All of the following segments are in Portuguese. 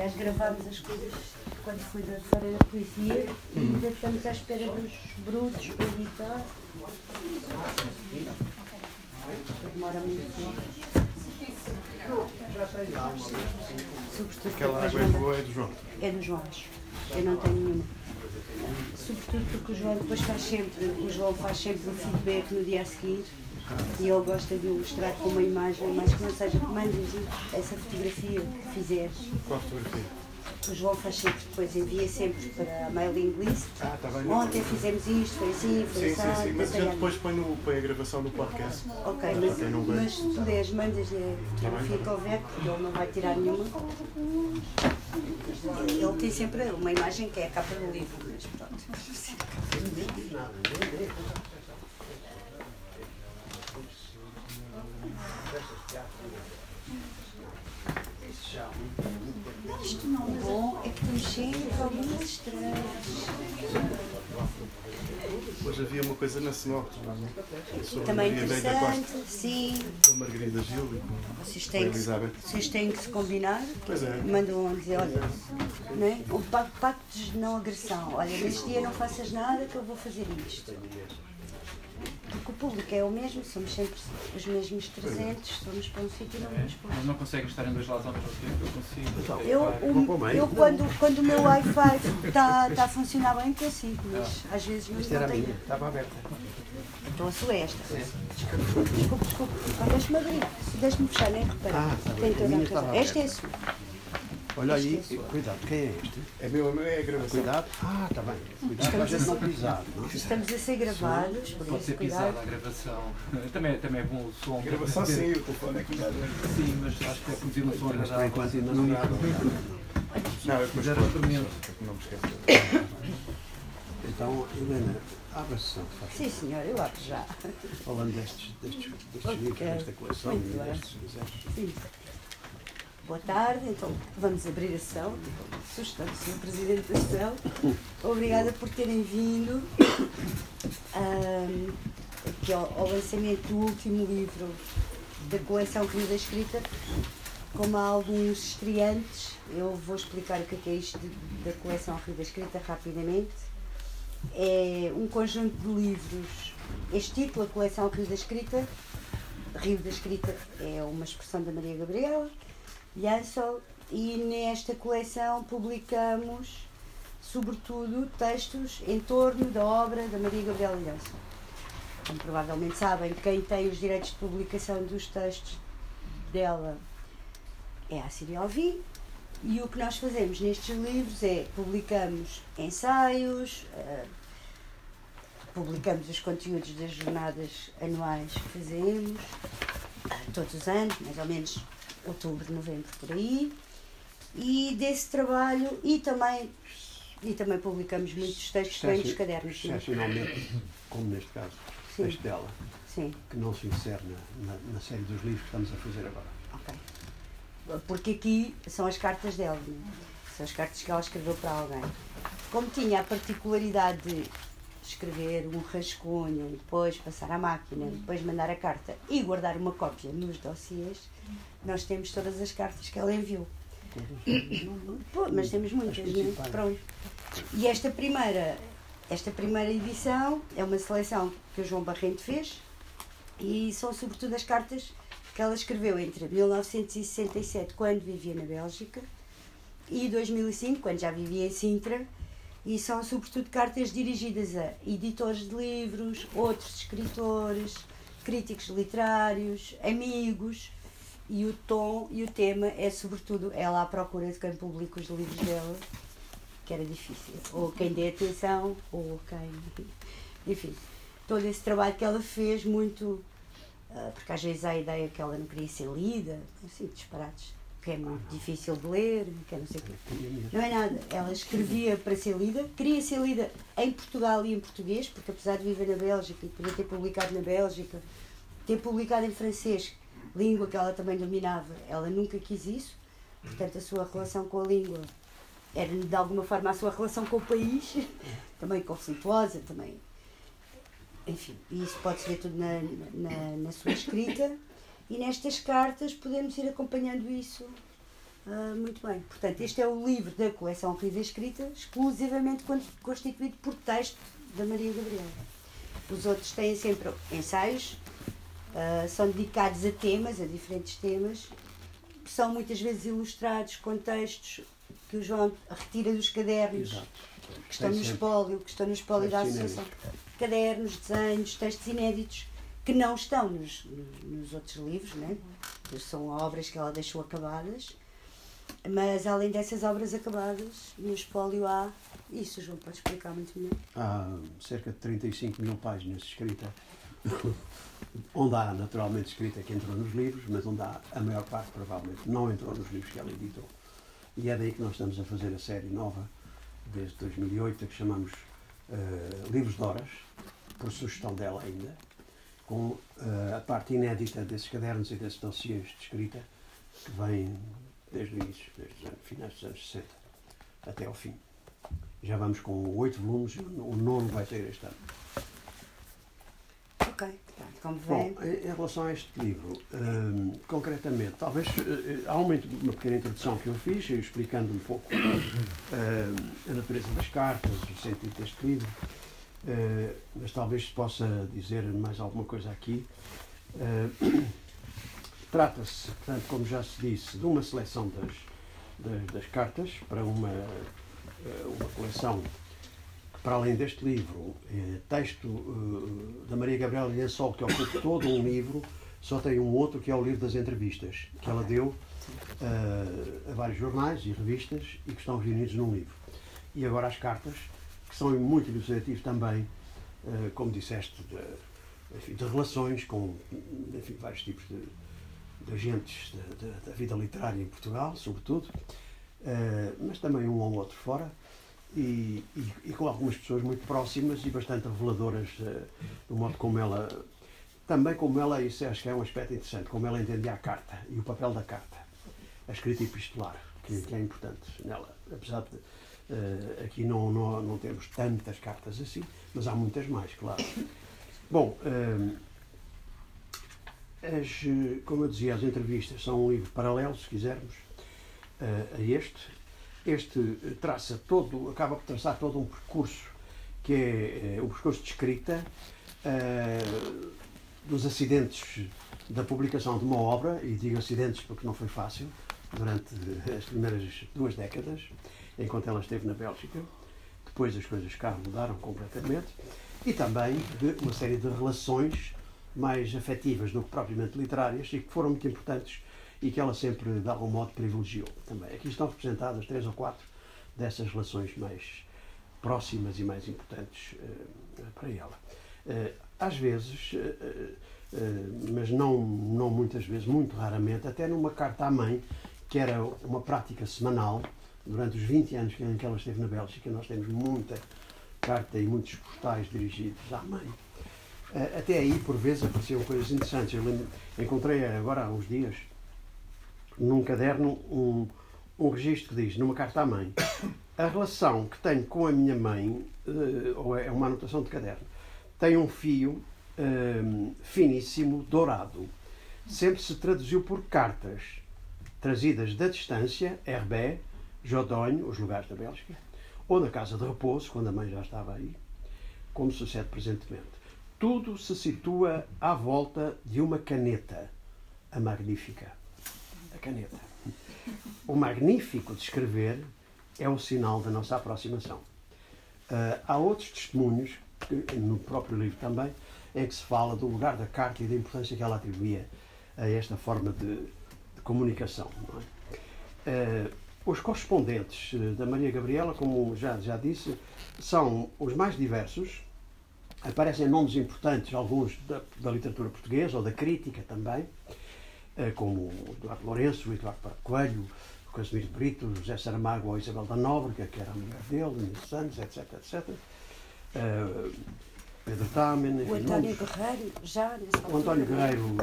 Aliás, gravámos as coisas quando fui da Feira da Poesia e ainda estamos à espera dos brutos para editar. Demora muito tempo. Aquela água é boa é do João. é do João. Eu não tenho nenhuma. Sobretudo porque o João depois faz sempre, o João faz sempre o feedback no dia a seguir e ele gosta de ilustrar com uma imagem, mais que não seja que mandes essa fotografia que fizeres. Qual fotografia? O João faz sempre, depois envia sempre para a mailing list. Ah, está bem. Ontem fizemos isto, foi assim, foi Sim, sim, assado, sim. Mas detalhado. depois põe, no, põe a gravação no podcast. Ok, mas, mas se puderes, mandas-lhe a fotografia que houver, porque ele não vai tirar nenhuma. Ele tem sempre uma imagem que é a capa do livro, mas pronto. Isto não é bom, é que temos sempre algumas estranhas. Hoje havia uma coisa na Senhorte, não é? Sobre Também Costa, interessante, sim. com a Margarida Gil e com Vocês com têm, que, se- Elizabeth. vocês têm que se combinar. Pois é. Mandam dizer, olha, não é? o pacto, pacto de não agressão. Olha, neste dia não faças nada que eu vou fazer isto. Porque o público é o mesmo, somos sempre os mesmos 300, somos para um sítio e não vamos para Mas não conseguem estar em dois lados ao mesmo tempo? Eu consigo. eu, Vou para o eu quando, quando o meu Wi-Fi está tá a funcionar bem, consigo, mas às vezes não, Esta era não a minha, tenho. estava aberta. Então a sua é esta. Desculpe, desculpe, desculpe. Ah, Deixe-me abrir. Deixe-me fechar, nem repara. Ah, bem. Tem A toda minha a razão. Esta é a sua. Olha aí, cuidado, quem é este? É meu, é meu, é a gravação. Cuidado. Ah, está bem. Cuidado para a gente não pisar. Não? é? Estamos a ser gravados, por Pode ser cuidado. pisada a gravação. Também, também é bom o som. A gravação sim, o telefone é que me dá dois. Sim, mas acho que é produzir um som agradável. enquanto ainda não grava. Não, eu Já experimento. não me esqueça. Então, Helena, abre a sessão, faz Sim, senhor, eu abro já. Falando destes, destes, destes livros, desta coleção e destes, se quiseres. Sim. Boa tarde, então vamos abrir a sessão. Sugestão do Sr. Presidente da sessão. Obrigada por terem vindo ahm, aqui ao, ao lançamento do último livro da coleção Querida Escrita. Como há alguns estreantes, eu vou explicar o que é, é isto de- da coleção Rio da Escrita rapidamente. É um conjunto de livros. Este título, a coleção da Escrita, Rio da Escrita é uma expressão da Maria Gabriela Jansol e nesta coleção publicamos sobretudo textos em torno da obra da Maria Gabriela Jansol. Como provavelmente sabem, quem tem os direitos de publicação dos textos dela é a Síria Alvi e o que nós fazemos nestes livros é publicamos ensaios, eh, publicamos os conteúdos das jornadas anuais que fazemos, ah, todos os anos, mais ou menos outubro, novembro, por aí. E desse trabalho, e também, e também publicamos muitos textos dos cadernos. Excepcionalmente, como neste caso, Sim. este dela, Sim, que não se insere na, na, na série dos livros que estamos a fazer agora. ok. Porque aqui são as cartas dela, não é? são as cartas que ela escreveu para alguém. Como tinha a particularidade de escrever um rascunho, depois passar à máquina, depois mandar a carta e guardar uma cópia nos dossiês, nós temos todas as cartas que ela enviou. Pô, mas temos muitas, é? principais. Pronto. E esta primeira, esta primeira edição é uma seleção que o João Barrento fez e são sobretudo as cartas que ela escreveu entre 1967, quando vivia na Bélgica, e 2005, quando já vivia em Sintra, e são sobretudo cartas dirigidas a editores de livros, outros escritores, críticos literários, amigos, e o tom e o tema é sobretudo ela à procura de quem publica os livros dela, que era difícil, ou quem dê atenção, ou quem. Enfim, todo esse trabalho que ela fez, muito. ah, porque às vezes há a ideia que ela não queria ser lida, assim, disparados, que é muito difícil de ler, que é não sei o quê. Não é nada. Ela escrevia para ser lida, queria ser lida em Portugal e em português, porque apesar de viver na Bélgica e poder ter publicado na Bélgica, ter publicado em francês, língua que ela também dominava, ela nunca quis isso. Portanto, a sua relação com a língua era de alguma forma a sua relação com o país, também conflituosa, também. Enfim, isso pode-se ver tudo na, na, na sua escrita. E nestas cartas podemos ir acompanhando isso ah, muito bem. Portanto, este é o livro da coleção Vida Escrita, exclusivamente con- constituído por texto da Maria Gabriela. Os outros têm sempre ensaios, ah, são dedicados a temas, a diferentes temas, são muitas vezes ilustrados com textos que o João retira dos cadernos Exato. que estão no espólio, que estão no espólio da associação. Cadernos, desenhos, textos inéditos que não estão nos, nos outros livros, né? são obras que ela deixou acabadas. Mas além dessas obras acabadas, no espólio há. Isso, o João pode explicar muito melhor. Há cerca de 35 mil páginas escrita, onde há naturalmente escrita que entrou nos livros, mas onde há a maior parte provavelmente não entrou nos livros que ela editou. E é daí que nós estamos a fazer a série nova, desde 2008, a que chamamos eh, Livros de Horas, por sugestão dela ainda, com eh, a parte inédita desses cadernos e desses dossiês de escrita, que vem desde o início, desde os anos, finais dos anos 60 até ao fim. Já vamos com oito volumes, o nono vai sair este ano. Ok, Bom, em relação a este livro, hum, concretamente, talvez eh, há uma, uma pequena introdução que eu fiz, explicando um pouco hum, a natureza das cartas, o sentido deste livro, eh, mas talvez se possa dizer mais alguma coisa aqui. Eh, Trata-se, portanto, como já se disse, de uma seleção das, das, das cartas para uma, eh, uma coleção para além deste livro, eh, texto eh, da Maria Gabriela Lençol, que ocupa todo um livro, só tem um outro que é o livro das entrevistas, que ela deu eh, a vários jornais e revistas e que estão reunidos num livro. E agora as cartas, que são muito ilustrativos também, como disseste, de, enfim, de relações com enfim, vários tipos de, de agentes da- da- da vida literária em Portugal, sobretudo, mas também um ou outro fora, e, e- e com algumas pessoas muito próximas e bastante reveladoras eh, do modo como ela. Também como ela, isso acho que é um aspecto interessante, como ela entendia a carta e o papel da carta, a escrita epistolar, que, que é importante nela. Apesar de eh, aqui não, não, não temos tantas cartas assim, mas há muitas mais, claro. Bom, eh, as, como eu dizia, as entrevistas são um livro paralelo, se quisermos, a este. Este eh, traça todo, acaba por traçar todo um percurso, que é eh, um percurso de escrita, eh, dos acidentes da publicação de uma obra, e digo acidentes porque não foi fácil, durante as primeiras duas décadas, enquanto ela esteve na Bélgica. Depois as coisas cá mudaram completamente. E também de uma série de relações mais afetivas do que propriamente literárias e que foram muito importantes e que ela sempre, de algum modo, privilegiou também. Aqui estão representadas três ou quatro dessas relações mais próximas e mais importantes eh, para ela. Eh, às vezes, eh, mas não, não muitas vezes, muito raramente, até numa carta à mãe, que era uma prática semanal, durante os 20 anos em que ela esteve na Bélgica, nós temos muita carta e muitos postais dirigidos à mãe. Até aí, por vezes, apareciam coisas interessantes. Eu encontrei agora há uns dias, num caderno, um, um registro que diz, numa carta à mãe, a relação que tenho com a minha mãe, eh, ou é uma anotação de caderno, tem um fio eh, finíssimo, dourado. Sempre se traduziu por cartas trazidas da distância, RB, Jodonho, os lugares da Bélgica, ou na casa de repouso, quando a mãe já estava aí, como sucede presentemente. Tudo se situa à volta de uma caneta, a magnífica. Caneta. O magnífico de escrever é o sinal da nossa aproximação. Ah, há outros testemunhos, no próprio livro também, em que se fala do lugar da carta e da importância que ela atribuía a esta forma de, de comunicação. é? Ah, os correspondentes eh, da Maria Gabriela, como já, já disse, são os mais diversos. Aparecem nomes importantes, alguns da, da literatura portuguesa ou da crítica também, como o Eduardo Lourenço, o Eduardo Coelho, o Casimiro Brito, o José Saramago ou a Isabel da Nóbrega, que era a mulher dele, Inês Santos, etc, etc. Eh, Pedro Tamen, O António Guerreiro, já o António Guerreiro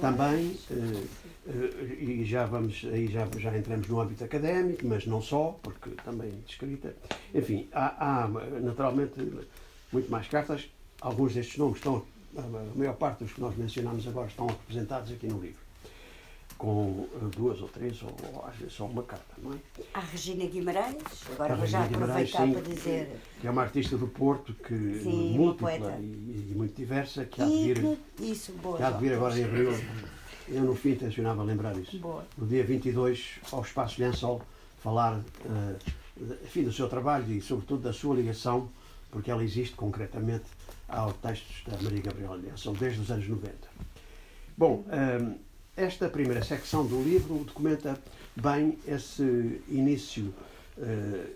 também, eh, eh, e já vamos, aí já, já entramos no âmbito académico, mas não só, porque também de escrita. Enfim, há, há, naturalmente muito mais cartas. Alguns destes nomes estão, a maior parte dos que nós mencionamos agora estão representados aqui no livro. Com eh, duas ou três, ou, ou às vezes só uma carta, não é? A Regina Guimarães, agora vou já aproveitar para dizer. Que é uma artista do Porto, que Sim, múltipla e, e muito diversa, que há de vir, que- isso, boa. que há de vir agora em abril. Eu no fim intencionava lembrar isso. Boa. No dia 22, ao Espaço Lençol, falar de- enfim, do seu trabalho e, sobretudo, da sua ligação, porque ela existe concretamente aos textos da Maria Gabriela Lençol, desde os anos 90. Bom, eh, esta primeira secção do livro documenta bem esse início, eh,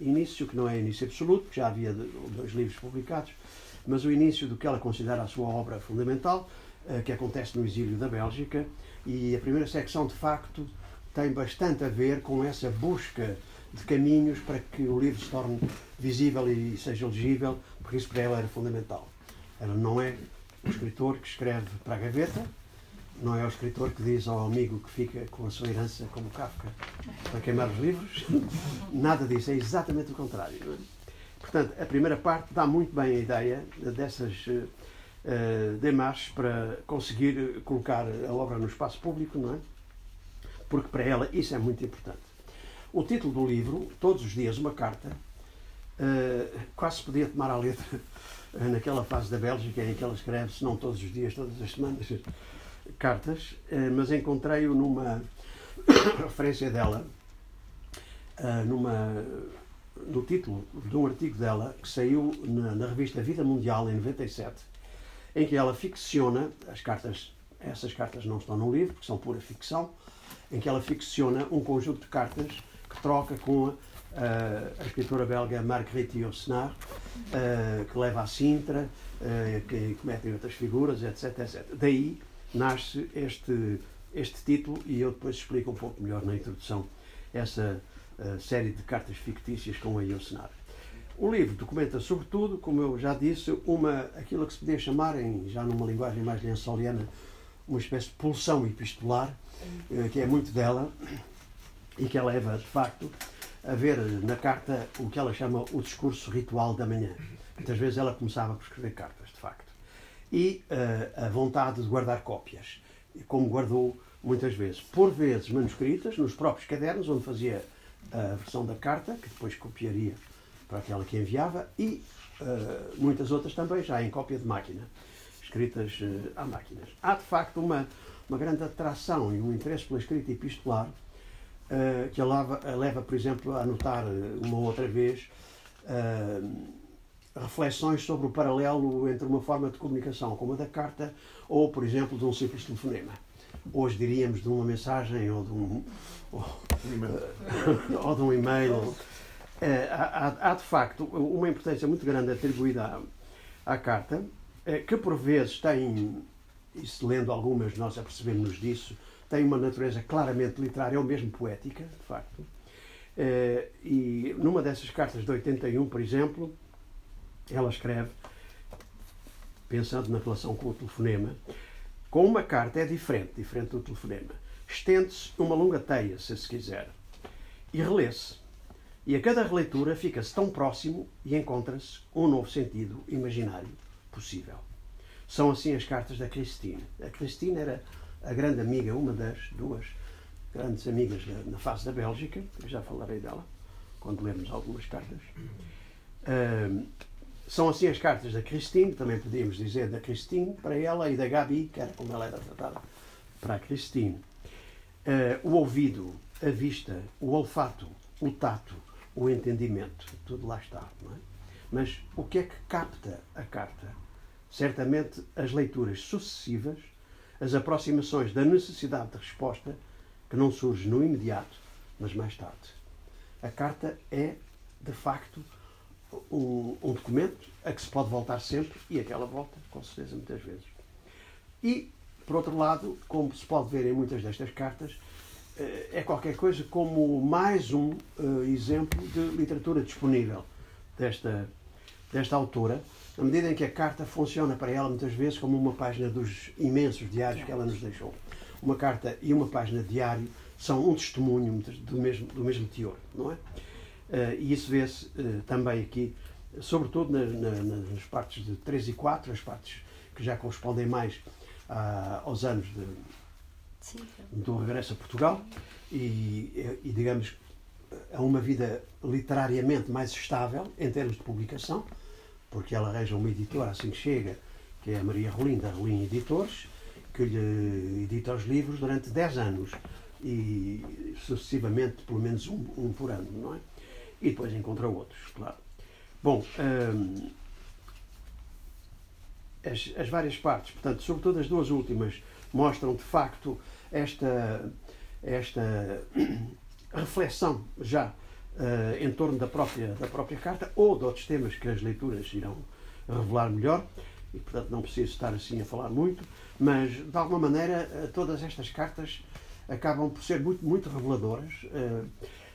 início que não é início absoluto, porque já havia dois livros publicados, mas o início do que ela considera a sua obra fundamental, eh, que acontece no exílio da Bélgica, e a primeira secção, de facto, tem bastante a ver com essa busca de caminhos para que o livro se torne visível e seja legível, porque isso para ela era fundamental. Ela não é o escritor que escreve para a gaveta, não é o escritor que diz ao amigo que fica com a sua herança como Kafka para queimar os livros. Nada disso, é exatamente o contrário. Portanto, a primeira parte dá muito bem a ideia dessas eh, eh, demarches para conseguir colocar a obra no espaço público, não é? Porque para ela isso é muito importante. O título do livro, Todos os Dias uma Carta, eh, quase se podia tomar à letra naquela fase da Bélgica em que ela escreve, se não todos os dias, todas as semanas, cartas, eh, mas encontrei-o numa referência dela, eh, numa, no título de um artigo dela que saiu na, na revista Vida Mundial em 97, em que ela ficciona as cartas, essas cartas não estão no livro, porque são pura ficção, em que ela ficciona um conjunto de cartas que troca com a, a escritora belga Marguerite Yourcenar, eh, que leva a Sintra, eh, que cometem outras figuras, etc, etc. Daí nasce este, este título e eu depois explico um pouco melhor na introdução essa eh, série de cartas fictícias com a Yourcenar. O livro documenta, sobretudo, como eu já disse, uma, aquilo que se podia chamar, em, já numa linguagem mais lençoliana, uma espécie de pulsão epistolar, eh, que é muito dela e que a leva, de facto, a ver na carta o que ela chama o discurso ritual da manhã. Muitas vezes ela começava por escrever cartas. E eh, a vontade de guardar cópias, como guardou muitas vezes. Por vezes manuscritas, nos próprios cadernos, onde fazia a versão da carta, que depois copiaria para aquela que enviava, e eh, muitas outras também já em cópia de máquina, escritas eh, à máquinas. Há, de facto, uma, uma grande atração e um interesse pela escrita epistolar eh, que a leva, a leva, por exemplo, a anotar uma ou outra vez eh, reflexões sobre o paralelo entre uma forma de comunicação como a da carta ou, por exemplo, de um simples telefonema. Hoje diríamos de uma mensagem ou de um, ou, ou de um e-mail. Eh, há, há- de facto uma importância muito grande atribuída à, à carta, eh, que por vezes tem, e se lendo algumas nós apercebemos disso, tem uma natureza claramente literária ou mesmo poética, de facto. Eh, e numa dessas cartas de 81, por exemplo, ela escreve, pensando na relação com o telefonema, com uma carta é diferente, diferente do telefonema. Estende-se uma longa teia, se se quiser, e relê-se. E a cada releitura fica-se tão próximo e encontra-se um novo sentido imaginário possível. São assim as cartas da Christine. A Christine era a grande amiga, uma das duas grandes amigas na fase da Bélgica, já falarei dela quando lermos algumas cartas. São assim as cartas da Christine, também podíamos dizer da Christine para ela e da Gabi, que era como ela era tratada para a Christine. Ah, o ouvido, a vista, o olfato, o tato, o entendimento, tudo lá está. Não é? Mas o que é que capta a carta? Certamente as leituras sucessivas, as aproximações da necessidade de resposta que não surge no imediato, mas mais tarde. A carta é, de facto, um, um documento a que se pode voltar sempre e aquela volta, com certeza, muitas vezes. E, por outro lado, como se pode ver em muitas destas cartas, eh, é qualquer coisa como mais um eh, exemplo de literatura disponível desta, desta autora, na medida em que a carta funciona para ela muitas vezes como uma página dos imensos diários que ela nos deixou. Uma carta e uma página de diário são um testemunho do mesmo, do mesmo teor, não é? Eh, e isso vê-se eh, também aqui, sobretudo na- na- nas partes de 3 e 4, as partes que já correspondem mais aos anos de, Sim. do regresso a Portugal e, e, digamos, a uma vida literariamente mais estável em termos de publicação, porque ela arranja uma editora assim que chega, que é a Maria Rolim, da Rolim Editores, que lhe edita os livros durante 10 anos e sucessivamente pelo menos um, um por ano, não é? E depois encontra outros, claro. Bom, hum, as, as várias partes, portanto, sobretudo as duas últimas, mostram de facto esta, esta reflexão já uh, em torno da própria, da própria carta ou de outros temas que as leituras irão revelar melhor e, portanto, não preciso estar assim a falar muito, mas, de alguma maneira, uh, todas estas cartas acabam por ser muito, muito reveladoras uh,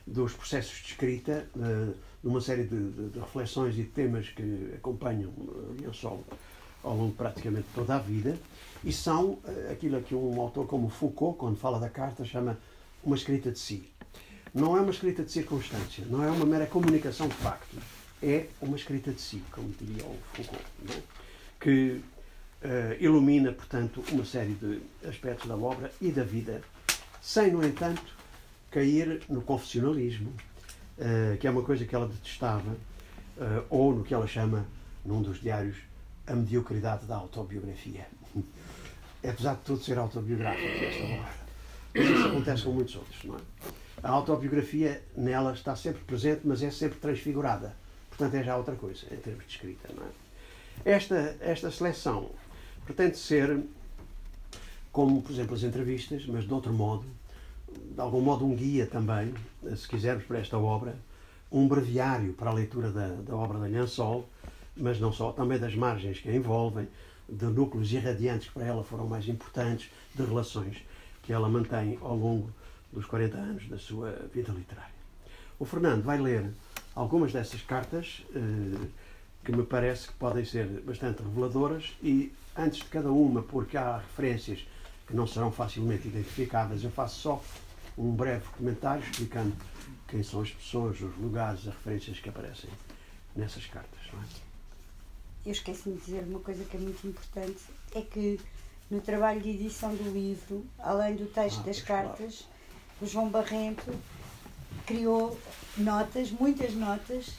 dos processos de escrita, de uma série de, de, de, reflexões e de temas que acompanham o Liansol ao longo de praticamente toda a vida e são aquilo que um autor como Foucault, quando fala da carta, chama uma escrita de si. Não é uma escrita de circunstância, não é uma mera comunicação de factos, é uma escrita de si, como diria o Foucault, é? que uh, ilumina, portanto, uma série de aspectos da obra e da vida, sem, no entanto, cair no confessionalismo, uh, que é uma coisa que ela detestava, uh, ou no que ela chama, num dos diários, a mediocridade da autobiografia. Apesar de tudo ser autobiográfico, esta. Mas isso acontece com muitos outros, não é? A autobiografia nela está sempre presente, mas é sempre transfigurada. Portanto, é já outra coisa, em termos de escrita, não é? Esta, esta seleção pretende ser, como, por exemplo, as entrevistas, mas de outro modo, de algum modo um guia também, se quisermos, para esta obra, um breviário para a leitura da, da obra da Nhansol, mas não só, também das margens que a envolvem, de núcleos irradiantes que para ela foram mais importantes, de relações que ela mantém ao longo dos 40 anos da sua vida literária. O Fernando vai ler algumas dessas cartas eh, que me parece que podem ser bastante reveladoras e, antes de cada uma, porque há referências que não serão facilmente identificáveis, eu faço só um breve comentário explicando quem são as pessoas, os lugares, as referências que aparecem nessas cartas. É? Eu esqueci de dizer uma coisa que é muito importante, é que no trabalho de edição do livro, além do texto ah, das cartas, claro. o João Barrento criou notas, muitas notas,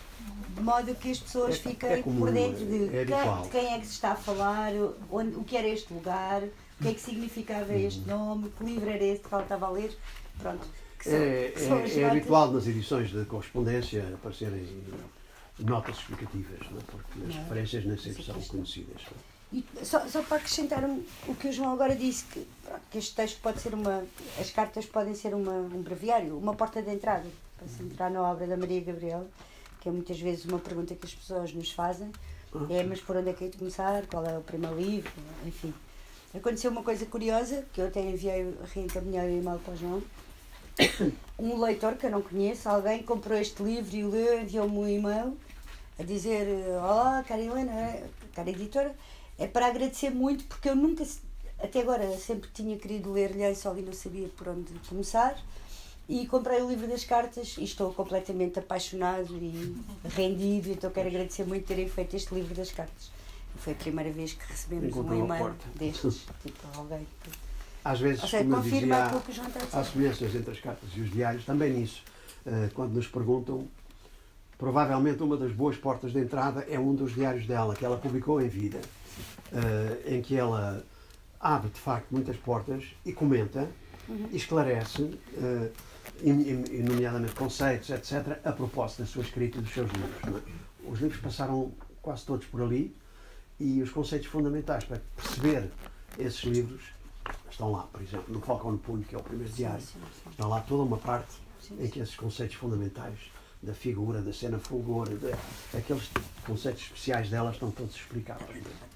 de modo que as pessoas é, fiquem é comum, por dentro de, é quem, de quem é que se está a falar, onde, o que era este lugar, o que é que significava este uhum. nome, que livro era este que ela estava a ler. Pronto. São, é, é, é habitual nas edições de correspondência aparecerem notas explicativas, não é? porque as referências nem sempre são conhecidas. E só, só para acrescentar o que o João agora disse, que, que este texto pode ser uma. As cartas podem ser uma, um breviário, uma porta de entrada, para se entrar na obra da Maria Gabriela, que é muitas vezes uma pergunta que as pessoas nos fazem. É, mas por onde é que é de começar? Qual é o primeiro livro? Enfim. Aconteceu uma coisa curiosa, que eu até enviei, reencaminhei o e-mail para o João. Um leitor que eu não conheço, alguém comprou este livro e leu, enviou-me um e-mail a dizer: Olá, cara Helena, cara editora, é para agradecer muito, porque eu nunca, até agora, sempre tinha querido ler Lençol e não sabia por onde começar. E comprei o livro das cartas e estou completamente apaixonado e rendido. Então quero agradecer muito terem feito este livro das cartas. Foi a primeira vez que recebemos Encontrou um e-mail destes, tipo alguém. Às vezes, seja, como eu dizia, há, há semelhanças entre as cartas e os diários, também nisso. Eh, quando nos perguntam, provavelmente uma das boas portas de entrada é um dos diários dela, que ela publicou em vida uh, em que ela abre de facto muitas portas e comenta, uhum. esclarece, uh, e, e, nomeadamente conceitos, etc., a propósito da sua escrita e dos seus livros. É? Os livros passaram quase todos por ali e os conceitos fundamentais para perceber esses livros estão lá, por exemplo, no Falcão no Punho, que é o primeiro diário, sim, sim, sim. está lá toda uma parte em que esses conceitos fundamentais da figura, da cena fulgor, de, aqueles conceitos especiais dela estão todos explicados.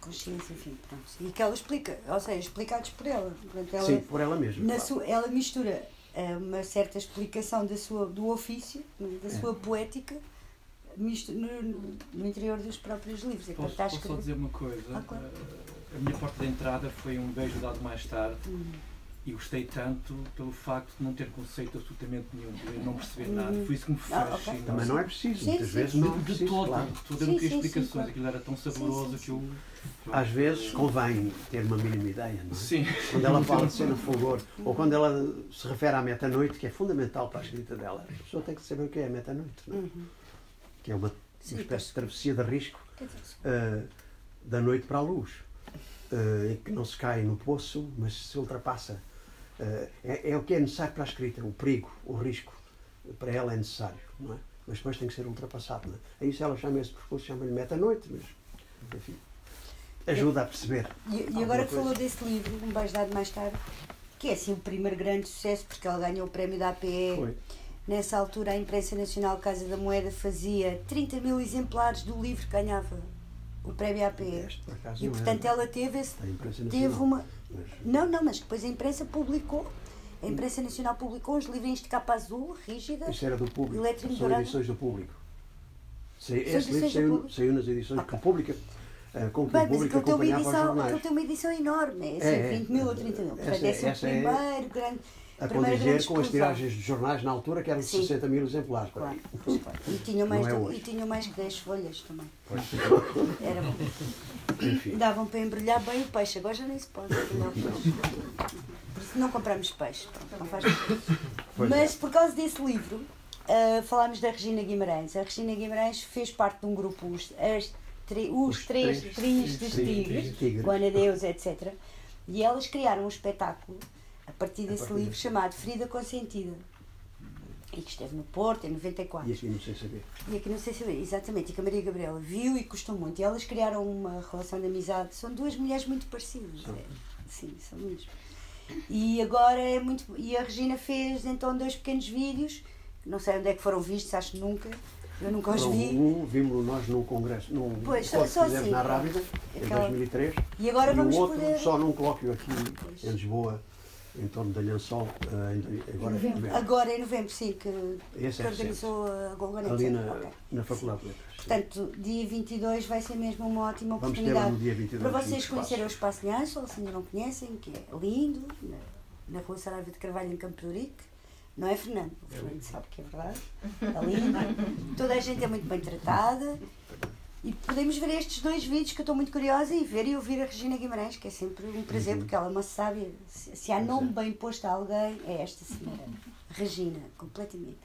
Consciência, enfim, pronto. E que ela explica, ou seja, explicados por ela. ela Sim, por ela mesma. Claro. Sua, ela mistura uh, uma certa explicação da sua, do ofício, da sua é. poética, mistura, no, no, interior dos próprios livros. Posso, posso só dizer uma coisa? Ah, claro. uh, a minha porta de entrada foi um beijo dado mais tarde. Hum. E gostei tanto pelo facto de não ter conceito absolutamente nenhum, de não perceber nada. Uhum. Foi isso que me fez. Ah, ok. sim, Também não é preciso, Sim, muitas sim, vezes sim. não é de, de preciso, todo, claro. de todo eu Sim, não queria sim, sim, explicações, claro. aquilo era tão saboroso sim, sim. que eu. Às vezes convém ter uma mínima ideia, não é? Sim. Quando ela fala de cena fulgor, ou quando ela se refere à meta-noite, que é fundamental para a escrita dela, a pessoa tem que saber o que é a meta-noite, não é? Uhum. que é uma, Sim, uma espécie de travessia de risco eh, da noite para a luz, eh, em que não se cai no poço, mas se ultrapassa. Eh, é, é o que é necessário para a escrita, o perigo, o risco, para ela é necessário, não é? Mas depois tem que ser ultrapassado, é? A isso ela chama esse percurso, chama-lhe meta-noite, mas, enfim, ajuda a perceber. E, e agora que falou desse livro, um vais dar mais tarde, que é assim o primeiro grande sucesso, porque ela ganhou o prémio da APE. Foi. Nessa altura, a imprensa nacional Casa da Moeda fazia 30 mil exemplares do livro que ganhava o prémio acaso, E não é portanto ela teve, esse, teve uma. Não, não, mas depois a imprensa publicou. A imprensa nacional publicou uns livrinhos de capa azul, rígidas. Isto era do público. São dourado. edições do público. Esse livro saiu, público? saiu nas edições Ok. República, eh, com que Bem, o mas público aquilo tem, uma os edição, aquilo tem uma edição enorme, é assim, É, é. 20 mil ou 30 mil. Portanto, Essa- esse é o essa é- primeiro grande. A condizer com as tiragens de jornais na altura, que eram de Sim. 60 mil exemplares. Claro, aí. pois, claro. E tinham mais, é e tinham mais que 10 folhas também. Pois. Era bom. Davam para embrulhar bem o peixe, agora já nem se pode embrulhar o peixe. Por isso não compramos peixe. pronto, não faz. Pois Mas é. por causa desse livro, ah, falámos da Regina Guimarães. A Regina Guimarães fez parte de um grupo, os, as tre- os, Os três três trinhos dos Tigres, tigres, Tigres. com Ana Deus, etc. E elas criaram um espetáculo a partir desse partir livro chamado Ferida Consentida. E que esteve no Porto em 94. E aqui não sei saber. E aqui não sei se exatamente, e que a Maria Gabriela viu e gostou muito. E elas criaram uma relação de amizade. São duas mulheres muito parecidas. São. é. Sim, são mesmo. E agora é muito. E a Regina fez então dois pequenos vídeos, não sei onde é que foram vistos, acho que nunca. Eu nunca os vi. um vimos nós num congresso, num Pois, só- só assim, na. Rábida, em Aquela- 2003. E agora e o vamos outro poder. só num colóquio aqui Pois. em Lisboa, em torno da Lençol, eh, agora em novembro. Agora em novembro, sim, que, Esse que é organizou a Golganete. Ali na, Ok. na Faculdade de Letras. sim. Portanto, dia 22 vai ser mesmo uma ótima Vamos oportunidade. dia 22. Para vocês conhecerem o Espaço de Ângelo, se ainda não conhecem, que é lindo, na, na rua Saraiva de Carvalho, em Campo de. Não é Fernando, o Fernando sabe que é verdade. É lindo. Toda a gente é muito bem tratada. E podemos ver estes dois vídeos que eu estou muito curiosa e ver e ouvir a Regina Guimarães, que é sempre um prazer, Uhum. porque ela é uma sábia. Se, se há nome é. bem posto a alguém, é esta senhora. Regina, completamente.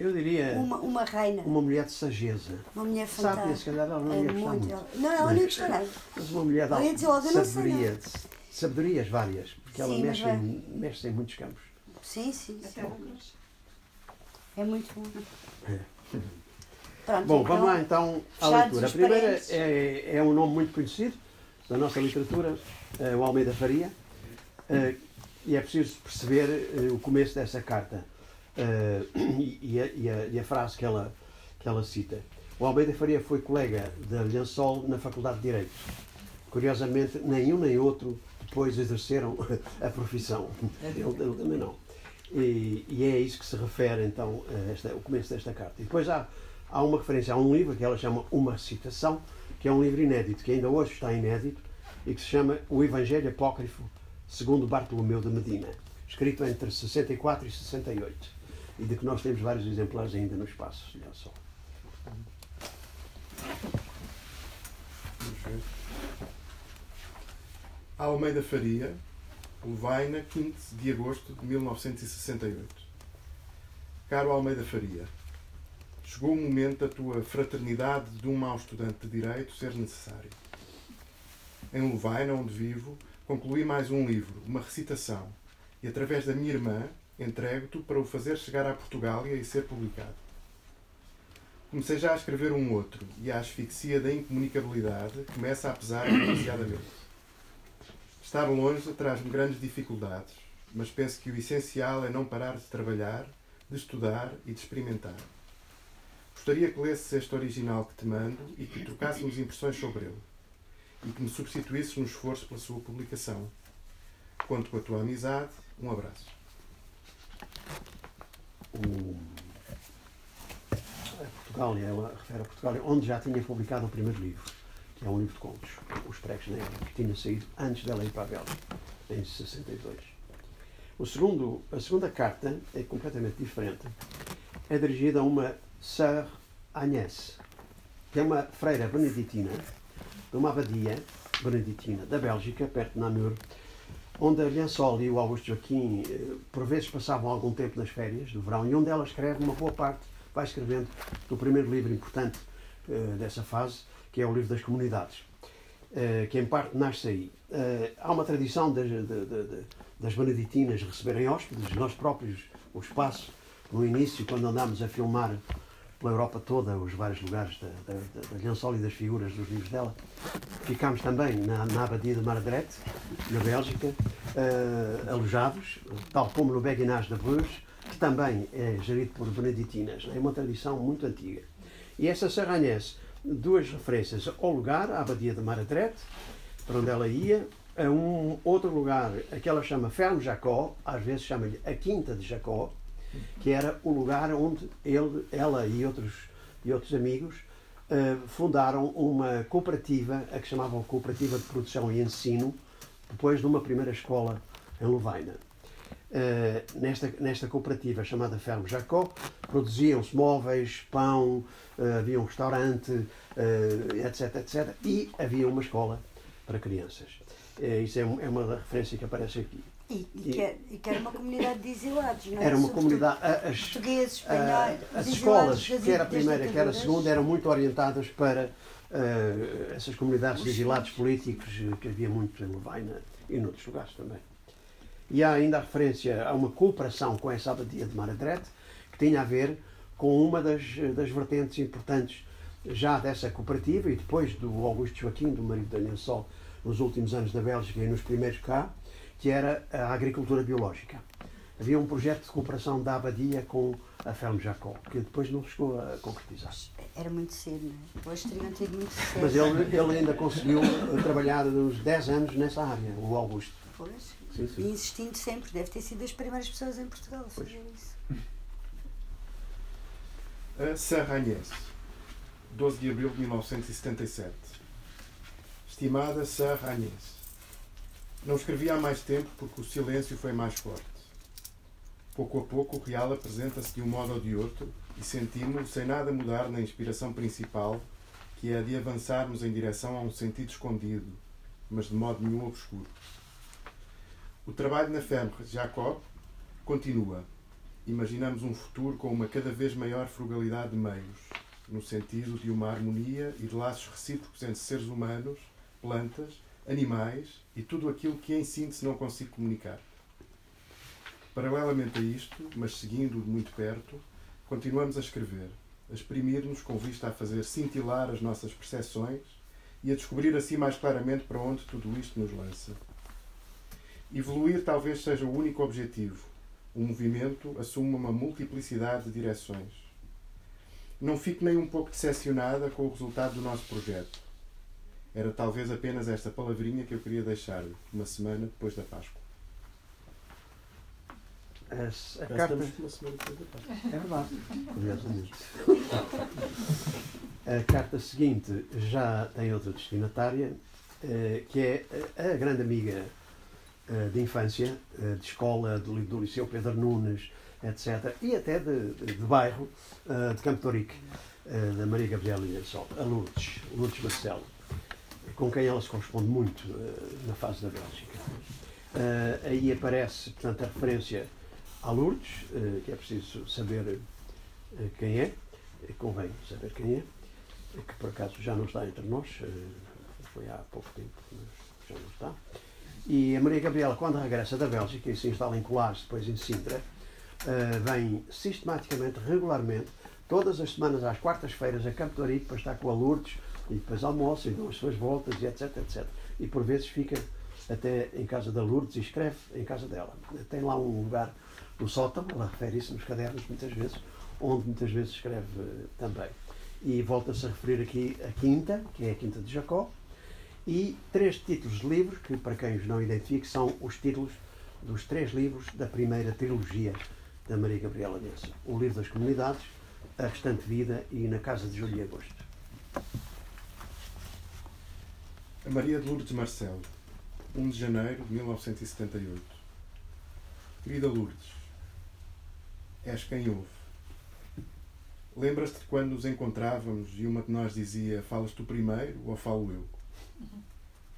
Eu diria Uma, uma reina, uma mulher de sageza. uma mulher Sabe, se fantástica. calhar ela não É ia gostar muito. muito. Não, ela nem gostou nada. Mas uma mulher de ia alta não sabedoria, de sabedorias várias, porque ela Sim, mas mexe, vai. em, mexe em muitos campos. Sim, sim. sim. Até outras. É muito bom. É. Pronto, Bom, então, vamos lá então à leitura. A primeira é, é um nome muito conhecido da nossa literatura, é o Almeida Faria, eh, e é preciso perceber eh, o começo dessa carta eh, e, a, e a- e a frase que ela, que ela cita. O Almeida Faria foi colega da Lençol na Faculdade de Direito. Curiosamente, nenhum nem outro depois exerceram a profissão. Ele, ele também não. E, e é a isso que se refere, então, a esta, o começo desta carta. E depois há, há uma referência a um livro que ela chama Uma Citação, que é um livro inédito, que ainda hoje está inédito, e que se chama O Evangelho Apócrifo segundo Bartolomeu de Medina, escrito entre 64 e 68, e de que nós temos vários exemplares ainda no espaço. Olha só. Vamos ver. Almeida Faria, Levaina, 15 de agosto de 1968. Caro Almeida Faria, chegou o momento da tua fraternidade de um mau estudante de Direito ser necessário. Em Levaina, onde vivo, concluí mais um livro, uma recitação, e através da minha irmã entrego-te para o fazer chegar à Portugália e ser publicado. Comecei já a escrever um outro, e a asfixia da incomunicabilidade começa a pesar demasiadamente. Estar longe traz-me grandes dificuldades, mas penso que o essencial é não parar de trabalhar, de estudar e de experimentar. Gostaria que lesses este original que te mando e que trocássemos impressões sobre ele, e que me substituísses no esforço pela sua publicação. Conto com a tua amizade. Um abraço. O... a Portugália, ela refere a Portugália, onde já tinha publicado o primeiro livro, que é um livro de contos, Os Pregos Negros, que tinha saído antes dela ir para a Bélgica, em 62. O segundo, a segunda carta é completamente diferente. É dirigida a uma Sœur Agnès, que é uma freira beneditina de uma abadia beneditina da Bélgica, perto de Namur, onde a Liansol e o Augusto Joaquim eh, por vezes passavam algum tempo nas férias do verão e onde ela escreve uma boa parte, vai escrevendo do primeiro livro importante uh, dessa fase, que é o livro das comunidades, uh, que em parte nasce aí. Uh, há uma tradição das, de, de, de, das beneditinas receberem hóspedes, nós próprios, o espaço, no início, quando andámos a filmar pela Europa toda, os vários lugares da, da, da lençol e das figuras dos livros dela. Ficámos também na, na Abadia de Mardrete, na Bélgica, uh, alojados, tal como no Beguinage de Bruges, que também é gerido por beneditinas. É uma tradição muito antiga. E essa Sarranhés, duas referências ao lugar, a Abadia de Mardrete, para onde ela ia, a um outro lugar, que ela chama Ferme Jacó, às vezes chama-lhe a Quinta de Jacó, que era o lugar onde ele, ela e outros, e outros amigos uh, fundaram uma cooperativa, a que chamavam Cooperativa de Produção e Ensino, depois de uma primeira escola em Lovaina. Uh, nesta, nesta cooperativa chamada Fermo Jacó, produziam-se móveis, pão, uh, havia um restaurante, etc, etc. E havia uma escola para crianças. isso é, é uma referência que aparece aqui. E, e, que, é, e, que, era uma comunidade de exilados, não é? Era uma comunidade. As, portugueses, espanhóis. As escolas, quer a primeira, quer a segunda, eram muito orientadas para uh, essas comunidades de exilados políticos eh, que havia muito em Levaina e noutros lugares também. E há ainda a referência a uma cooperação com essa abadia de Maradrete, que tinha a ver com uma das, das vertentes importantes já dessa cooperativa e depois do Augusto Joaquim, do marido da Daniel Sol, nos últimos anos da Bélgica e nos primeiros cá, que era a agricultura biológica. Havia um projeto de cooperação da Abadia com a Ferme Jacó, que depois não chegou a concretizar. Era muito cedo, não é? Depois teriam tido muito sucesso. Mas ele, ele ainda conseguiu trabalhar uns 10 anos nessa área, o Augusto. Pois. Sim, sim. E insistindo sempre, deve ter sido das primeiras pessoas em Portugal a fazer pois. isso. A Serra Agnès, 12 de abril de 1977. Estimada Serra Agnès, não escrevi há mais tempo porque o silêncio foi mais forte. Pouco a pouco o real apresenta-se de um modo ou de outro e sentimos sem nada mudar na inspiração principal, que é a de avançarmos em direção a um sentido escondido, mas de modo nenhum obscuro. O trabalho na Ferme Jacob continua. Imaginamos um futuro com uma cada vez maior frugalidade de meios, no sentido de uma harmonia e de laços recíprocos entre seres humanos, plantas animais e tudo aquilo que em síntese não consigo comunicar. Paralelamente a isto, mas seguindo de muito perto, continuamos a escrever, a exprimir-nos com vista a fazer cintilar as nossas percepções e a descobrir assim mais claramente para onde tudo isto nos lança. Evoluir talvez seja o único objetivo. O movimento assume uma multiplicidade de direções. Não fico nem um pouco decepcionada com o resultado do nosso projeto era talvez apenas esta palavrinha que eu queria deixar uma semana depois da Páscoa. A, a carta... uma semana depois da Páscoa. É verdade, curiosamente. A carta seguinte já tem outra destinatária, eh, que é a grande amiga eh, de infância, eh, de escola, do, do Liceu Pedro Nunes, etc. E até de, de, de bairro, de Campo Torique, da Maria Gabriela Sol, a Lourdes, Lourdes Marcelo com quem ela se corresponde muito uh, na fase da Bélgica. Uh, aí aparece, portanto, a referência a Lourdes, uh, que é preciso saber quem é, convém saber quem é, que por acaso já não está entre nós, foi há pouco tempo, mas já não está. E a Maria Gabriela, quando regressa da Bélgica e se instala em Colares, depois em Sintra, vem sistematicamente, regularmente, todas as semanas, às quartas-feiras, a Campo de Arico, para estar com a Lourdes, e depois almoça e dão as suas voltas e etc, etc. E por vezes fica até em casa da Lourdes e escreve em casa dela. Tem lá um lugar no sótão, ela refere isso nos cadernos muitas vezes, onde muitas vezes escreve uh, também. E volta-se a referir aqui a Quinta, que é a Quinta de Jacó, e três títulos de livros, que para quem os não identifique, são os títulos dos três livros da primeira trilogia da Maria Gabriela Nessa. O Livro das Comunidades, A Restante Vida e Na Casa de Júlio e Agosto. A Maria de Lourdes Marcelo, 1 de janeiro de 1978. Querida Lourdes, és quem ouve. Lembras-te de quando nos encontrávamos e uma de nós dizia: Falas tu primeiro ou falo eu?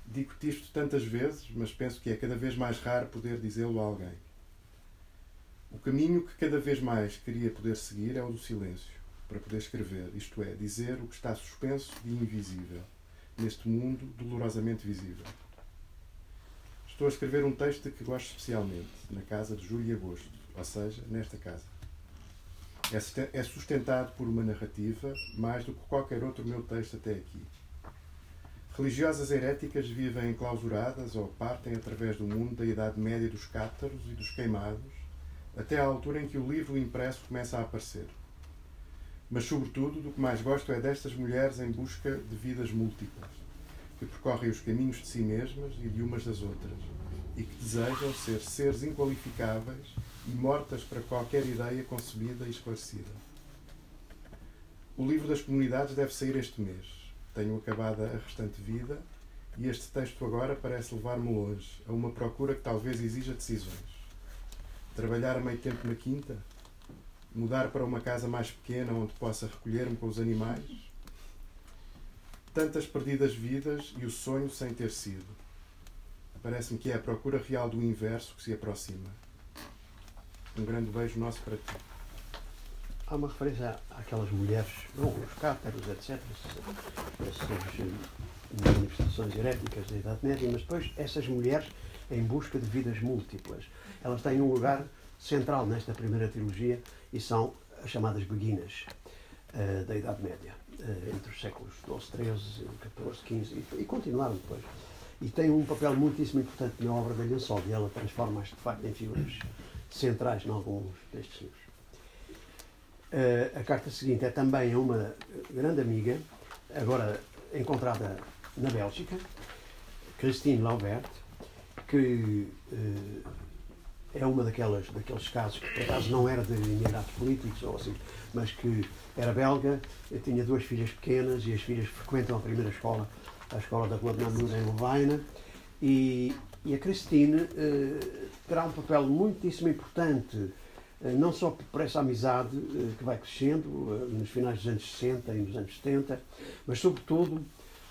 Digo-te isto tantas vezes, mas penso que é cada vez mais raro poder dizê-lo a alguém. O caminho que cada vez mais queria poder seguir é o do silêncio, para poder escrever, isto é, dizer o que está suspenso de invisível, neste mundo dolorosamente visível. Estou a escrever um texto que gosto especialmente, na casa de Júlio Agosto, ou seja, nesta casa. É, é sustentado por uma narrativa mais do que qualquer outro meu texto até aqui. Religiosas heréticas vivem enclausuradas ou partem através do mundo da Idade Média dos cátaros e dos queimados, até à altura em que o livro impresso começa a aparecer. Mas, sobretudo, do que mais gosto é destas mulheres em busca de vidas múltiplas, que percorrem os caminhos de si mesmas e de umas das outras, e que desejam ser seres inqualificáveis e mortas para qualquer ideia concebida e esclarecida. O livro das comunidades deve sair este mês tenho acabada a restante vida e este texto agora parece levar-me longe, a uma procura que talvez exija decisões. Trabalhar a meio tempo na quinta? Mudar para uma casa mais pequena onde possa recolher-me com os animais? Tantas perdidas vidas e o sonho sem ter sido. Parece-me que é a procura real do inverso que se aproxima. Um grande beijo nosso para ti há uma referência àquelas mulheres, os cátaros, etc., essas manifestações heréticas da Idade Média, mas depois essas mulheres em busca de vidas múltiplas. Elas têm um lugar central nesta primeira trilogia e são as chamadas beguinas uh, da Idade Média, uh, entre os séculos XII, XIII, XIV, e, e continuaram depois. E têm um papel muitíssimo importante na obra da Lençol e ela transforma-as de facto em figuras centrais em alguns destes livros. Uh, a carta seguinte é também a uma grande amiga, agora encontrada na Bélgica, Christine Laubert, que uh, é uma daquelas, daqueles casos que, por acaso, não era de imigrantes políticos ou assim, mas que era belga, tinha duas filhas pequenas e as filhas frequentam a primeira escola, a escola da Rua de Namur em Lovaina, e, e a Christine uh, terá um papel muitíssimo importante eh, não só por essa amizade eh, que vai crescendo eh, nos finais dos anos 60 e nos anos 70, mas sobretudo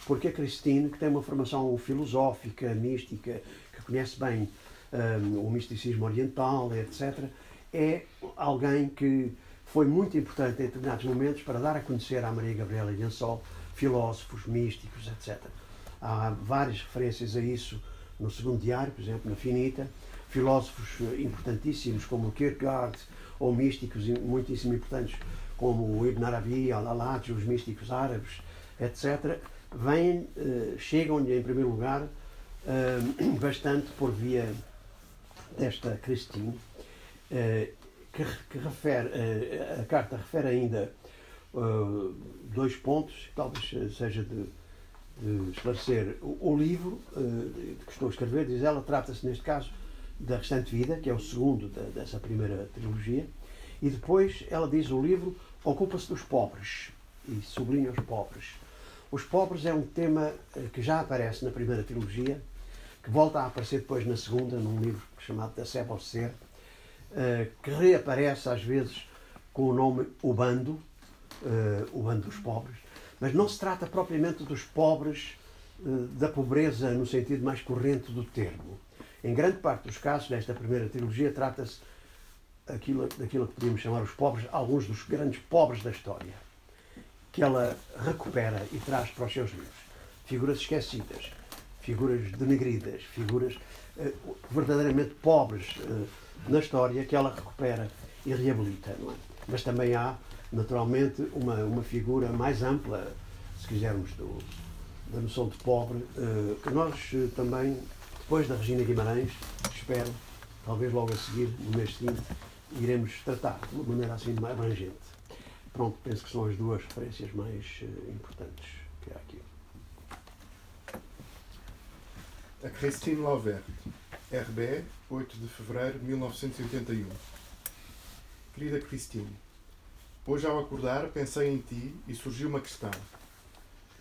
porque a Christine, que tem uma formação filosófica, mística, que conhece bem um, o misticismo oriental, etc., é alguém que foi muito importante em determinados momentos para dar a conhecer à Maria Gabriela Lençol filósofos, místicos, etc. Há várias referências a isso no segundo diário, por exemplo, na Finita, filósofos eh, importantíssimos como Kierkegaard ou místicos muitíssimo importantes como o Ibn Arabi, Al-Alaj, os místicos árabes, etc., vêm, uh, chegam-lhe em primeiro lugar bastante por via desta Christine, uh, que, que, refere, a carta refere ainda dois pontos, talvez seja de, de esclarecer. O, o livro que estou a escrever, diz ela, trata-se neste caso da restante vida, que é o segundo da, dessa primeira trilogia, e depois ela diz o livro ocupa-se dos pobres e sublinha os pobres. Os pobres é um tema eh, que já aparece na primeira trilogia, que volta a aparecer depois na segunda, num livro chamado Da Seba ao Ser, eh, que reaparece às vezes com o nome O Bando, eh, o Bando dos Pobres, mas não se trata propriamente dos pobres da pobreza no sentido mais corrente do termo. Em grande parte dos casos desta primeira trilogia trata-se daquilo, daquilo que podíamos chamar os pobres, alguns dos grandes pobres da história, que ela recupera e traz para os seus livros. Figuras esquecidas, figuras denegridas, figuras uh, verdadeiramente pobres uh, na história que ela recupera e reabilita. Não é? Mas também há, naturalmente, uma, uma figura mais ampla, se quisermos, do, da noção de pobre, uh, que nós também depois da Regina Guimarães, espero, talvez logo a seguir, no mês seguinte, iremos tratar de uma maneira assim mais abrangente. Pronto, penso que são as duas referências mais importantes que há aqui. A Christine Lauvert, RB, 8 de fevereiro de 1981. Querida Christine, hoje ao acordar pensei em ti e surgiu uma questão.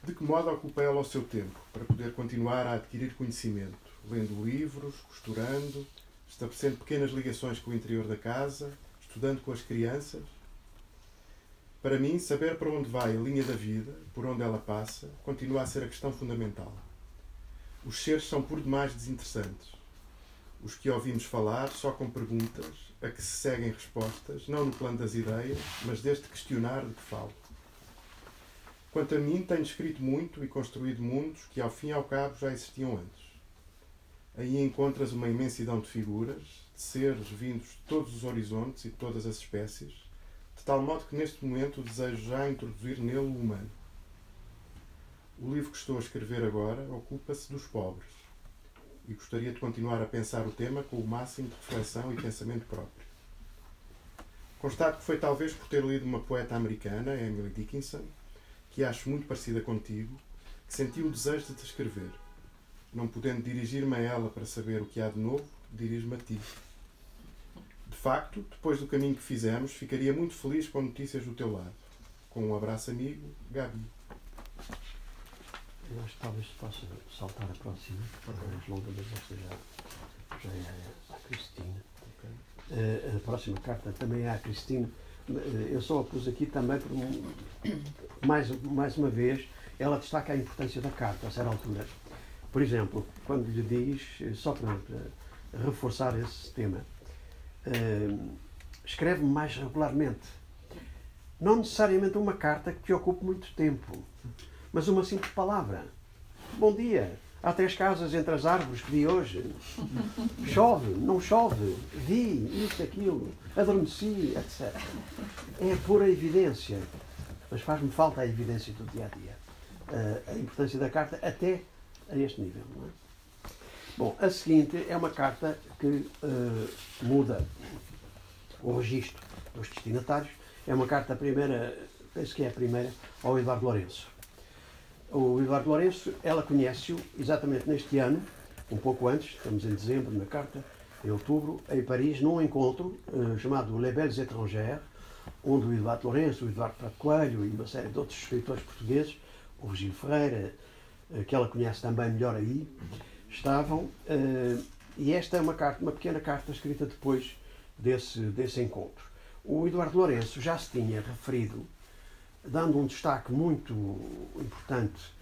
De que modo ocupa ela o seu tempo para poder continuar a adquirir conhecimento? lendo livros, costurando, estabelecendo pequenas ligações com o interior da casa, estudando com as crianças. Para mim, saber para onde vai a linha da vida, por onde ela passa, continua a ser a questão fundamental. Os seres são por demais desinteressantes. Os que ouvimos falar só com perguntas, a que se seguem respostas, não no plano das ideias, mas deste questionar de que falo. Quanto a mim, tenho escrito muito e construído mundos que, ao fim e ao cabo, já existiam antes. Aí encontras uma imensidão de figuras, de seres vindos de todos os horizontes e de todas as espécies, de tal modo que neste momento desejo já introduzir nele o humano. O livro que estou a escrever agora ocupa-se dos pobres e gostaria de continuar a pensar o tema com o máximo de reflexão e pensamento próprio. Constato que foi talvez por ter lido uma poeta americana, Emily Dickinson, que acho muito parecida contigo, que senti o desejo de te escrever não podendo dirigir-me a ela para saber o que há de novo, dirijo-me a ti. De facto, depois do caminho que fizemos, ficaria muito feliz com notícias do teu lado. Com um abraço amigo, Gabi. Eu acho que talvez possa saltar a próxima, para mais longa, mas esta já, já é a Cristina. Okay. Uh, a próxima carta também é a Cristina. Uh, eu só a pus aqui também por mais, mais uma vez, ela destaca a importância da carta a certa altura por exemplo, quando lhe diz, só para, para reforçar esse tema, uh, escreve-me mais regularmente. Não necessariamente uma carta que te ocupe muito tempo, mas uma simples palavra. Bom dia. Há três casas entre as árvores que vi hoje. Chove, não chove, vi, isto, aquilo, adormeci, etc. É pura evidência, mas faz-me falta a evidência do dia a dia. Uh, a importância da carta, até a este nível. Não é? Bom, a seguinte é uma carta que uh, muda o registro dos destinatários. É uma carta, a primeira, penso que é a primeira, ao Eduardo Lourenço. O Eduardo Lourenço, ela conhece-o exatamente neste ano, um pouco antes, estamos em dezembro na carta, em outubro, em Paris, num encontro uh, chamado Les Belles Étrangères, onde o Eduardo Lourenço, o Eduardo Prato Coelho e uma série de outros escritores portugueses, o Virgílio Ferreira, eh, que ela conhece também melhor aí, estavam. Eh, e esta é uma carta, uma pequena carta escrita depois desse, desse encontro. O Eduardo Lourenço já se tinha referido, dando um destaque muito importante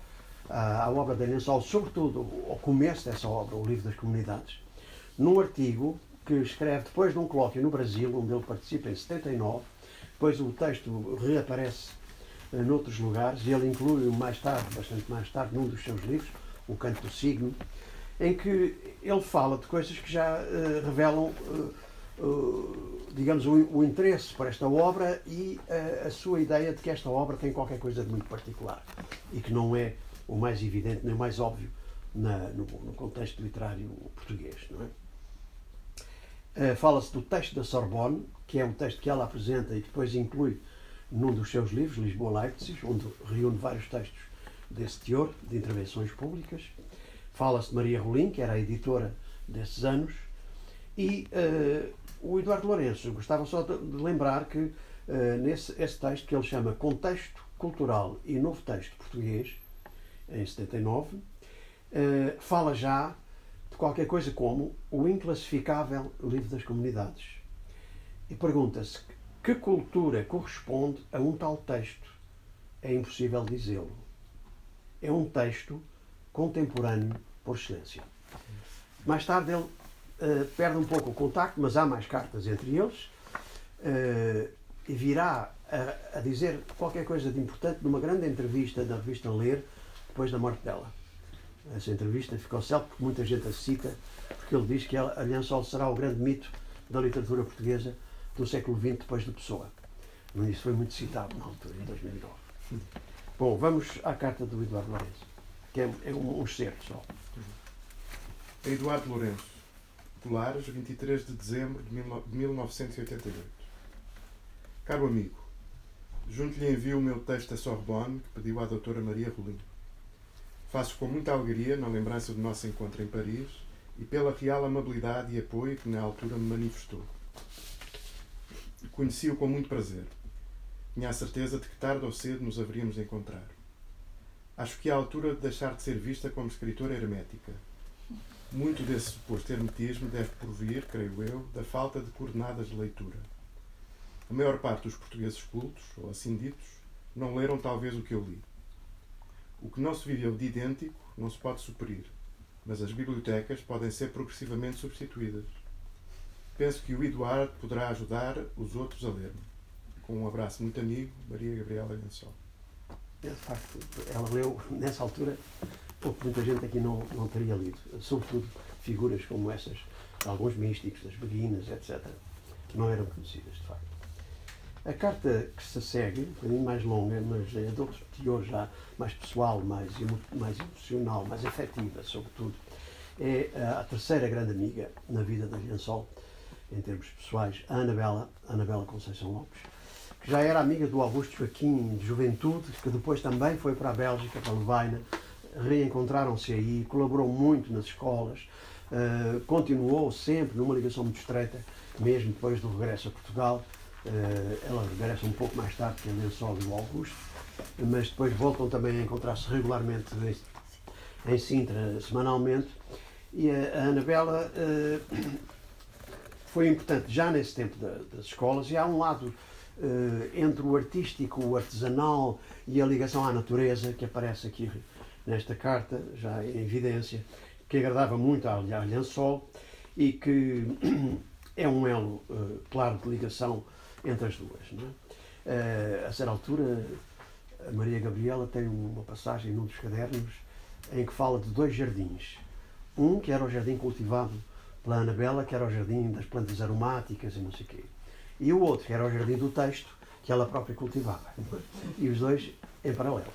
à, à obra da Lençol, sobretudo ao começo dessa obra, o Livro das Comunidades, num artigo que escreve depois de um colóquio no Brasil, onde ele participa em 79, depois o texto reaparece noutros lugares, e ele inclui mais tarde, bastante mais tarde, num dos seus livros, O Canto do Signo, em que ele fala de coisas que já uh, revelam, uh, digamos, o, o, interesse por esta obra e a sua ideia de que esta obra tem qualquer coisa de muito particular e que não é o mais evidente nem o mais óbvio na, no, no, contexto literário português. É? Fala-se do texto da Sorbonne, que é um texto que ela apresenta e depois inclui num dos seus livros, Lisboa-Leipzig, onde reúne vários textos desse teor, de intervenções públicas. Fala-se de Maria Rolim, que era a editora desses anos, e uh, o Eduardo Lourenço. Gostava só de lembrar que uh, nesse esse texto, que ele chama Contexto Cultural e Novo Texto Português, em 79, uh, eh, fala já de qualquer coisa como o inclassificável livro das comunidades. E pergunta-se que cultura corresponde a um tal texto? É impossível dizê-lo. É um texto contemporâneo por excelência. Mais tarde ele uh, perde um pouco o contacto, mas há mais cartas entre eles uh, e virá a, a, dizer qualquer coisa de importante numa grande entrevista da revista Ler depois da morte dela. Essa entrevista ficou célebre porque muita gente a cita, porque ele diz que a Aliança será o grande mito da literatura portuguesa do século XX depois de Pessoa. Isso foi muito citado na altura, em 2009. Bom, vamos à carta do Eduardo Lourenço, que é, é um, um excerto só. Eduardo Lourenço, Colares, 23 de dezembro de 1988. Caro amigo, junto-lhe envio o meu texto a Sorbonne, que pediu à doutora Maria Rolim. Faço com muita alegria na lembrança do nosso encontro em Paris e pela real amabilidade e apoio que na altura me manifestou. Conheci-o com muito prazer. Tinha a certeza de que tarde ou cedo nos haveríamos de encontrar. Acho que é a altura de deixar de ser vista como escritora hermética. Muito desse suposto hermetismo deve provir, creio eu, da falta de coordenadas de leitura. A maior parte dos portugueses cultos, ou assim ditos, não leram talvez o que eu li. O que não se viveu de idêntico não se pode suprir, mas as bibliotecas podem ser progressivamente substituídas. Penso que o Eduardo poderá ajudar os outros a ler-me. Com um abraço muito amigo, Maria Gabriela Lençol. É, de facto, ela leu, nessa altura, pouco muita gente aqui não, não teria lido. Sobretudo figuras como essas, alguns místicos, das beguinas, etc., que não eram conhecidas, de facto. A carta que se segue, um bocadinho mais longa, mas é de outro teor já mais pessoal, mais, mais emocional, mais afetiva, sobretudo, é a terceira grande amiga na vida da Lençol, em termos pessoais, a Anabela, Anabela Conceição Lopes, que já era amiga do Augusto Joaquim de juventude, que depois também foi para a Bélgica, para a Levaina, reencontraram-se aí, colaborou muito nas escolas, uh, continuou sempre numa ligação muito estreita, mesmo depois do regresso a Portugal. Uh, ela regressa um pouco mais tarde que a Lençol e o Augusto, mas depois voltam também a encontrar-se regularmente em, em Sintra, semanalmente. E a, a Anabela uh, foi importante já nesse tempo da, das escolas, e há um lado entre o artístico, o artesanal e a ligação à natureza que aparece aqui nesta carta, já em evidência, que agradava muito à, Lençol e que é um elo uh, claro de ligação entre as duas. Não é? uh, a certa altura, a Maria Gabriela tem uma passagem num dos cadernos em que fala de dois jardins. Um que era o jardim cultivado pela Anabela, que era o jardim das plantas aromáticas e não sei o quê. E o outro, que era o jardim do texto, que ela própria cultivava. E os dois em paralelo.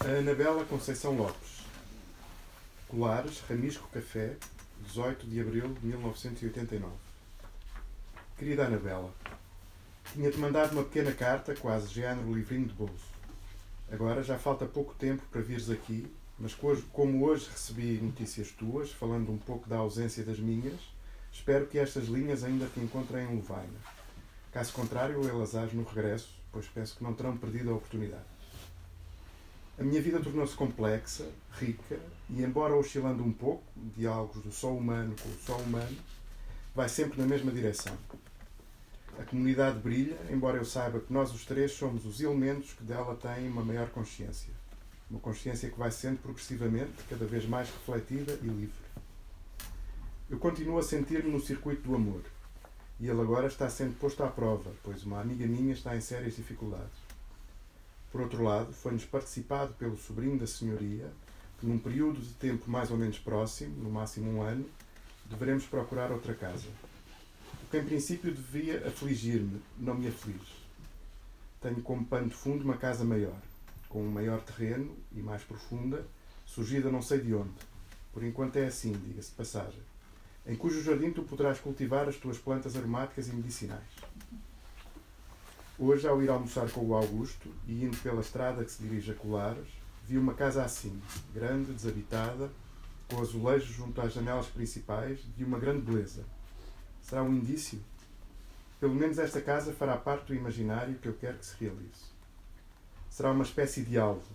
A Anabela Conceição Lopes. Colares, Ramisco Café, 18 de abril de 1989. Querida Anabela, tinha-te mandado uma pequena carta, quase género livrinho de bolso. Agora já falta pouco tempo para vires aqui, mas como hoje recebi notícias tuas, falando um pouco da ausência das minhas, espero que estas linhas ainda te encontrem em Lovaina. Caso contrário, elas ás no regresso, pois penso que não terão perdido a oportunidade. A minha vida tornou-se complexa, rica e, embora oscilando um pouco, diálogos do só humano com o só humano, vai sempre na mesma direção. A comunidade brilha, embora eu saiba que nós os três somos os elementos que dela têm uma maior consciência. Uma consciência que vai sendo progressivamente cada vez mais refletida e livre. Eu continuo a sentir-me no circuito do amor. E ele agora está sendo posto à prova, pois uma amiga minha está em sérias dificuldades. Por outro lado, foi-nos participado pelo sobrinho da senhoria que, num período de tempo mais ou menos próximo, no máximo um ano, deveremos procurar outra casa. O que em princípio devia afligir-me, não me aflige. Tenho como pano de fundo uma casa maior, com um maior terreno e mais profunda, surgida não sei de onde. Por enquanto é assim, diga-se de passagem, em cujo jardim tu poderás cultivar as tuas plantas aromáticas e medicinais. Hoje, ao ir almoçar com o Augusto e indo pela estrada que se dirige a Colares, vi uma casa assim, grande, desabitada, com azulejos junto às janelas principais, de uma grande beleza. Será um indício? Pelo menos esta casa fará parte do imaginário que eu quero que se realize. Será uma espécie de alvo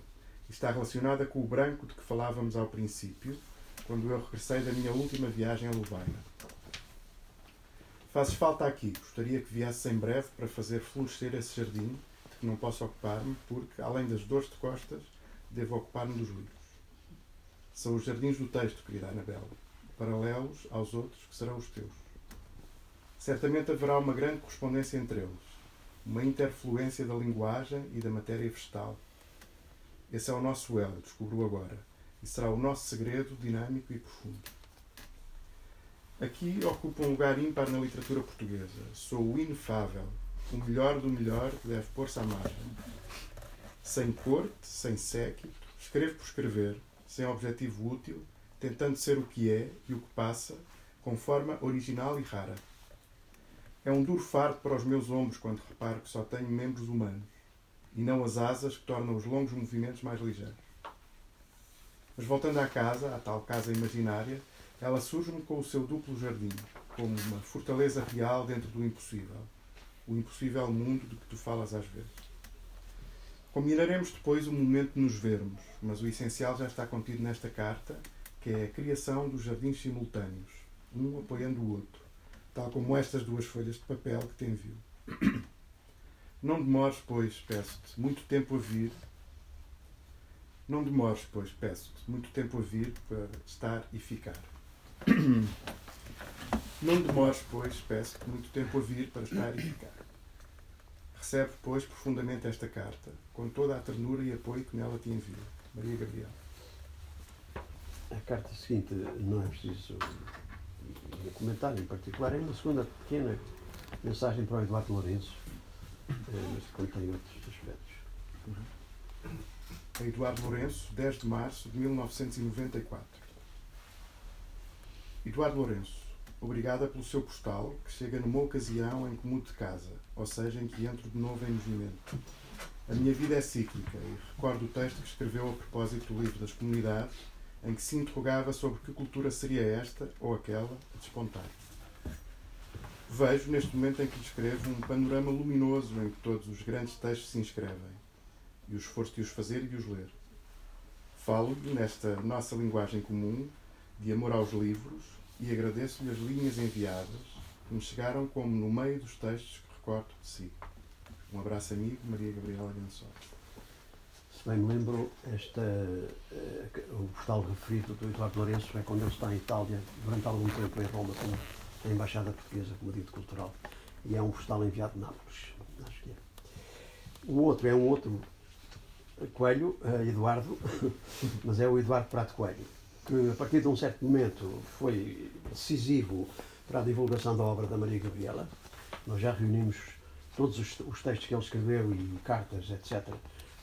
e está relacionada com o branco de que falávamos ao princípio, quando eu regressei da minha última viagem a Lovaina. Fazes falta aqui. Gostaria que viesses em breve para fazer florescer esse jardim, de que não posso ocupar-me, porque, além das dores de costas, devo ocupar-me dos livros. São os jardins do texto, querida Anabela, paralelos aos outros que serão os teus. Certamente haverá uma grande correspondência entre eles, uma interfluência da linguagem e da matéria vegetal. Esse é o nosso elo, descubro agora, e será o nosso segredo dinâmico e profundo. Aqui ocupa um lugar ímpar na literatura portuguesa. Sou o inefável, o melhor do melhor que deve pôr-se à margem. Sem corte, sem séquito, escrevo por escrever, sem objetivo útil, tentando ser o que é e o que passa, com forma original e rara. É um duro fardo para os meus ombros quando reparo que só tenho membros humanos e não as asas que tornam os longos movimentos mais ligeiros. Mas voltando à casa, à tal casa imaginária, ela surge-me com o seu duplo jardim, como uma fortaleza real dentro do impossível, o impossível mundo de que tu falas às vezes. Combinaremos depois o momento de nos vermos, mas o essencial já está contido nesta carta, que é a criação dos jardins simultâneos, um apoiando o outro, tal como estas duas folhas de papel que te envio. Não demores, pois, peço-te, muito tempo a vir. Não demores, pois, peço-te, muito tempo a vir para estar e ficar. Não demores, pois, peço-te, muito tempo a vir para estar e ficar. Recebe, pois, profundamente esta carta, com toda a ternura e apoio que nela te envio. Maria Gabriel. A carta seguinte não é preciso um comentário em particular, é uma segunda pequena mensagem para o Eduardo Lourenço, eh, mas que contém outros aspectos. A Eduardo Lourenço, 10 de março de 1994. Eduardo Lourenço, obrigada pelo seu postal, que chega numa ocasião em que mudo de casa, ou seja, em que entro de novo em movimento. A minha vida é cíclica e recordo o texto que escreveu a propósito do livro das comunidades, em que se interrogava sobre que cultura seria esta ou aquela a despontar. Vejo, neste momento em que lhe escrevo, um panorama luminoso em que todos os grandes textos se inscrevem, e o esforço de os fazer e de os ler. Falo-lhe, nesta nossa linguagem comum, de amor aos livros, e agradeço-lhe as linhas enviadas, que me chegaram como no meio dos textos que recordo de si. Um abraço amigo, Maria Gabriela Gansó. Se bem me lembro, esta, eh, o postal referido do Eduardo Lourenço é quando ele está em Itália, durante algum tempo em Roma, como a Embaixada Portuguesa, como dito cultural. E é um postal enviado de Nápoles, acho que é. O outro é um outro Coelho, eh, Eduardo, mas é o Eduardo Prato Coelho, que a partir de um certo momento foi decisivo para a divulgação da obra da Maria Gabriela. Nós já reunimos todos os, os textos que ele escreveu e cartas, etc.,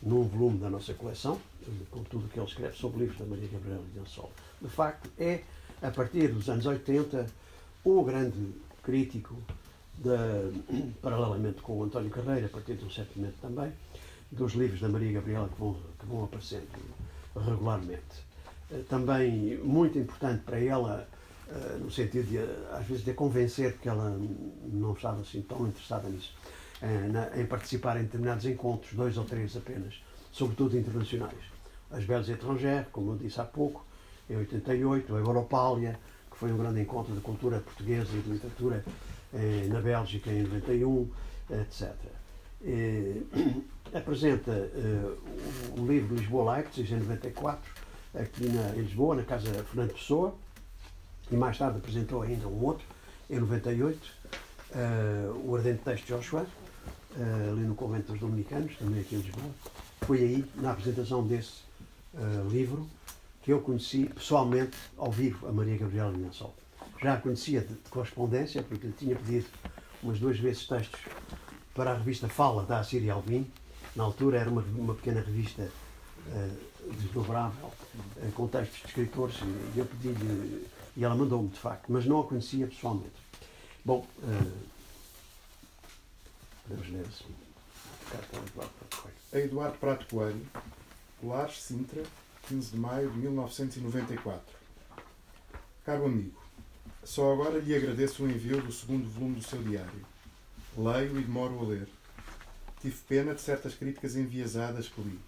num volume da nossa coleção, com tudo o que ele escreve sobre livros da Maria Gabriela Sol. De facto, é, a partir dos anos 80, o grande crítico, de, paralelamente com o António Carreira, a partir de um certo momento também, dos livros da Maria Gabriela que vão, que vão aparecendo regularmente. Eh, também muito importante para ela, eh, no sentido de, às vezes, de a convencer, porque ela não estava assim tão interessada nisso, eh, em participar em determinados encontros, dois ou três apenas, sobretudo internacionais. As Belas Étrangères, como eu disse há pouco, em 88, a Europália, que foi um grande encontro de cultura portuguesa e de literatura na Bélgica em 91, etc. E, apresenta uh, o, livro Lisboa Leipzig, em 94, aqui na, em Lisboa, na Casa Fernando Pessoa, e mais tarde apresentou ainda um outro, em 98, uh, eh, o Ardente Texto de Joshua, uh, ali no Convento dos Dominicanos, também aqui em Lisboa. Foi aí, na apresentação desse livro, que eu conheci pessoalmente, ao vivo, a Maria Gabriela Linhansol. Já a conhecia de, de correspondência, porque lhe tinha pedido umas duas vezes textos para a revista Fala, da Assíria Alvim, na altura era uma, uma pequena revista uh, desdobrável, uh, com textos de escritores, e eu pedi-lhe, e ela mandou-me de facto, mas não a conhecia pessoalmente. Bom, uh, ler assim. A Eduardo Prato Coelho, Lares, Sintra, 15 de maio de 1994. Caro amigo, só agora lhe agradeço o envio do segundo volume do seu diário. Leio e demoro a ler Tive pena de certas críticas enviesadas que li,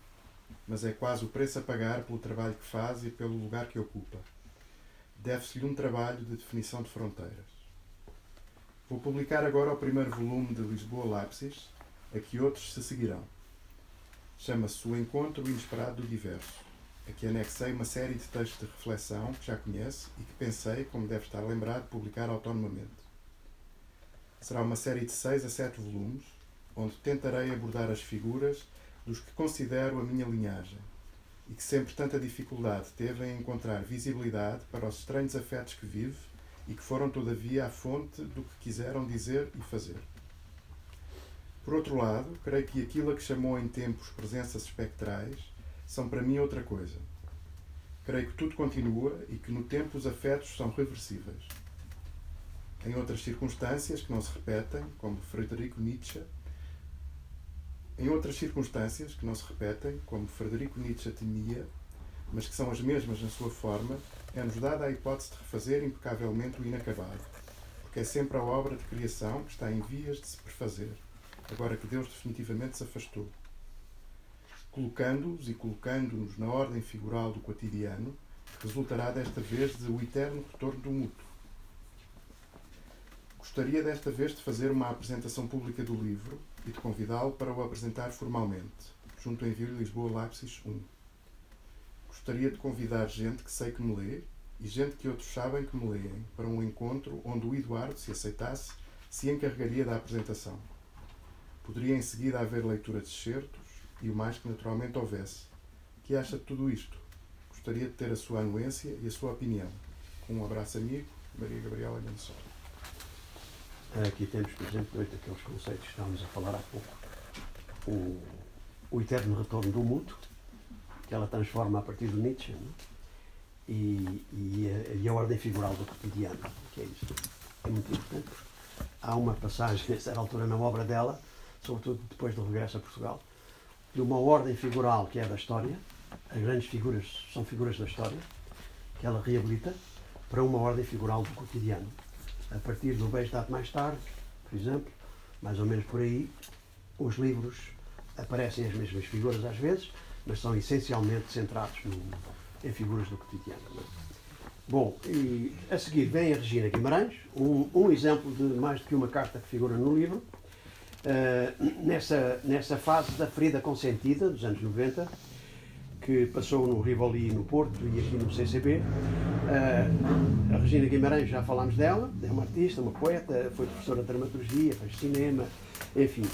mas é quase o preço a pagar pelo trabalho que faz e pelo lugar que ocupa. Deve-se-lhe um trabalho de definição de fronteiras. Vou publicar agora o primeiro volume de Lisboa Leipzig, a que outros se seguirão. Chama-se O Encontro Inesperado do Diverso. Aqui anexei uma série de textos de reflexão que já conhece e que pensei, como deve estar lembrado, publicar autonomamente. Será uma série de seis a sete volumes, onde tentarei abordar as figuras dos que considero a minha linhagem e que sempre tanta dificuldade teve em encontrar visibilidade para os estranhos afetos que vive e que foram, todavia, a fonte do que quiseram dizer e fazer. Por outro lado, creio que aquilo a que chamou em tempos presenças espectrais são para mim outra coisa. Creio que tudo continua e que no tempo os afetos são reversíveis. Em outras circunstâncias que não se repetem, como Frederico Nietzsche, em outras circunstâncias, que não se repetem, como Frederico Nietzsche temia, mas que são as mesmas na sua forma, é-nos dada a hipótese de refazer impecavelmente o inacabado, porque é sempre a obra de criação que está em vias de se prefazer, agora que Deus definitivamente se afastou. colocando-os e colocando-nos na ordem figural do cotidiano, resultará desta vez de o eterno retorno do mútuo. Gostaria desta vez de fazer uma apresentação pública do livro e de convidá-lo para o apresentar formalmente, junto ao Envio Lisboa Lápis 1. Gostaria de convidar gente que sei que me lê e gente que outros sabem que me leem para um encontro onde o Eduardo, se aceitasse, se encarregaria da apresentação. Poderia em seguida haver leitura de excertos e o mais que naturalmente houvesse. Que acha de tudo isto? Gostaria de ter a sua anuência e a sua opinião. Com um abraço amigo, Maria Gabriela Gansol. Aqui temos, por exemplo, dois daqueles conceitos que estávamos a falar há pouco. O, o eterno retorno do mútuo, que ela transforma a partir do Nietzsche, não? E, e, a, e, a, ordem figural do cotidiano, que é isto. É muito importante. Há uma passagem, a certa altura, na obra dela, sobretudo depois do regresso a Portugal, de uma ordem figural que é da história, as grandes figuras são figuras da história, que ela reabilita, para uma ordem figural do cotidiano. A partir do Dado Mais Tarde, por exemplo, mais ou menos por aí, os livros aparecem as mesmas figuras às vezes, mas são essencialmente centrados no, em figuras do cotidiano. É? Bom, e a seguir vem a Regina Guimarães, um, um exemplo de mais do que uma carta que figura no livro, uh, nessa, nessa fase da ferida consentida, dos anos 90, que passou no Rivoli no Porto e aqui no CCB. Uh, eh, a Regina Guimarães, já falámos dela, é uma artista, uma poeta, foi professora de dramaturgia, faz cinema, enfim,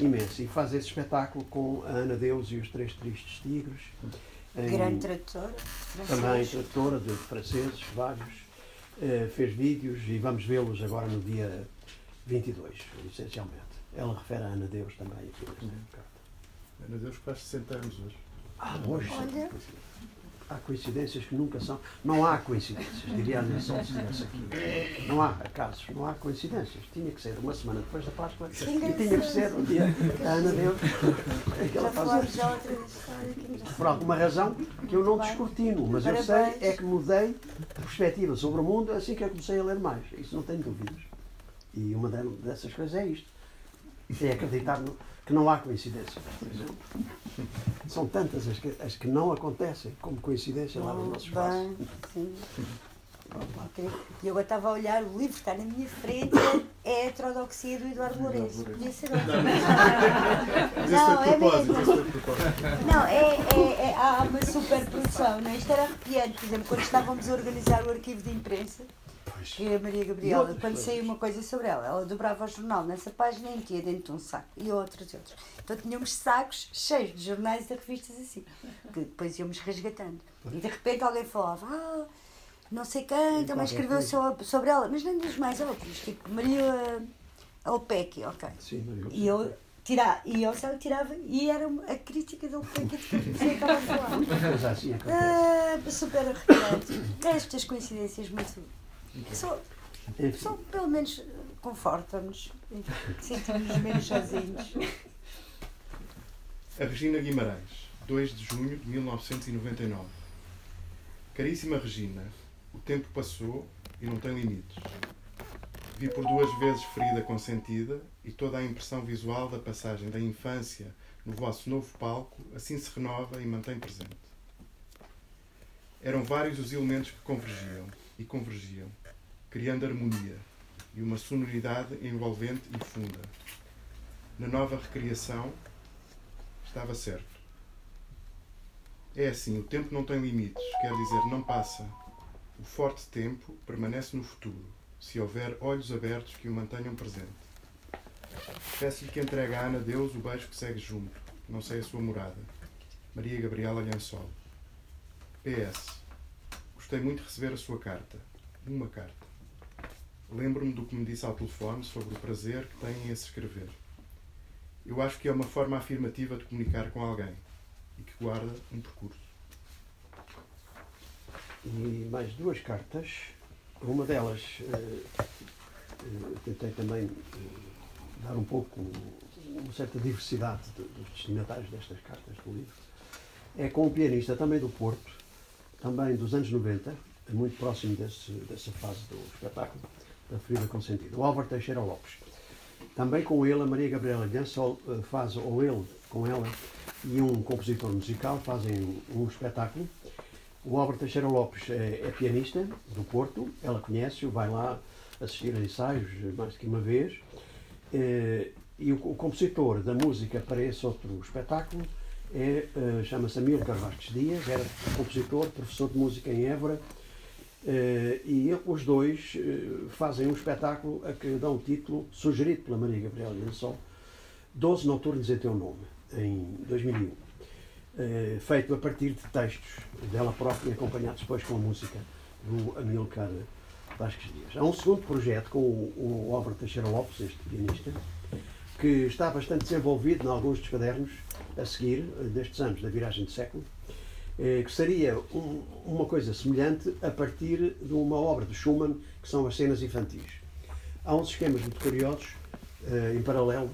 imenso. E faz esse espetáculo com a Ana Deus e os Três Tristes Tigres. Grande tradutora. Também tradutora de franceses, vários. Uh, fez vídeos e vamos vê-los agora no dia 22, essencialmente. Ela refere a Ana Deus também aqui nesta carta. Ana Deus faz 60 anos hoje. Ah, hoje. Olha. Há coincidências que nunca são. Não há coincidências, diria a Nelson se estivesse aqui. Não há acasos, não há coincidências. Tinha que ser uma semana depois da Páscoa e tinha que ser o dia da Ana Deus. Outra Por alguma razão que eu não descortino, mas eu sei é que mudei a perspectiva sobre o mundo assim que eu comecei a ler mais. Isso não tenho dúvidas. E uma dessas coisas é isto. É acreditar no, que não há coincidências, por exemplo. São tantas as que, as que não acontecem como coincidência lá no nosso espaço. Bem, sim. E eu estava a olhar, o livro está na minha frente, é a heterodoxia do Eduardo Lourenço. Podia ser outro. Não, é mesmo. Não, é, é, é, há uma super produção. Não? É? Isto era arrepiante, por exemplo, quando estávamos a organizar o arquivo de imprensa que a Maria Gabriela, quando saiu uma coisa sobre ela, ela dobrava o jornal nessa página e metia dentro de um saco. E outros e outros. Então tínhamos sacos cheios de jornais e revistas assim, que depois íamos resgatando. E de repente alguém falava, ah, não sei quem também escreveu sobre, sobre ela, mas nem dos mais outros, tipo Maria Alpec, ok. Sim, Maria E eu tirar, e eu só tirava e era a crítica do que você estava a falar. Assim ah, super arrepiante. Estas coincidências muito só, só pelo menos conforta-nos, sentimos menos sozinhos. A Regina Guimarães, 2 de junho de 1999. Caríssima Regina, o tempo passou e não tem limites. Vi por duas vezes ferida consentida e toda a impressão visual da passagem da infância no vosso novo palco assim se renova e mantém presente. Eram vários os elementos que convergiam e convergiam criando harmonia e uma sonoridade envolvente e funda. Na nova recriação, estava certo. É assim, o tempo não tem limites, quer dizer, não passa. O forte tempo permanece no futuro, se houver olhos abertos que o mantenham presente. Peço-lhe que entregue a Ana Deus o beijo que segue junto, não sei a sua morada. Maria Gabriela Lhansol. PS. Gostei muito de receber a sua carta. Uma carta. Lembro-me do que me disse ao telefone sobre o prazer que tem em se escrever. Eu acho que é uma forma afirmativa de comunicar com alguém e que guarda um percurso. E mais duas cartas. Uma delas, eh, eh, tentei também eh, dar um pouco, uma certa diversidade de, dos destinatários destas cartas do livro. É com um pianista também do Porto, também dos anos 90, muito próximo desse, dessa fase do espetáculo, da ferida consentida. O Álvaro Teixeira Lopes. Também com ele, a Maria Gabriela Gansol eh, faz, ou ele com ela, e um compositor musical fazem um, espetáculo. O Álvaro Teixeira Lopes é, é pianista do Porto, ela conhece-o, vai lá assistir a ensaios mais que uma vez. Eh, e o, compositor da música para esse outro espetáculo é, uh, chama-se Amílcar Vasques Dias, era compositor, professor de música em Évora, e os dois uh, fazem um espetáculo a que dão o título, sugerido pela Maria Gabriela Lençol, Doze Noturnos em Teu Nome, em 2001. feito a partir de textos dela própria, acompanhados depois com a música do Amílcar Vasques Dias. Há um segundo projeto com o, o Álvaro Teixeira Lopes, este pianista, que está bastante desenvolvido em alguns dos cadernos a seguir, destes anos da viragem de século, eh, que seria um, uma coisa semelhante a partir de uma obra de Schumann, que são as cenas infantis. Há uns esquemas muito curiosos, eh, em paralelo,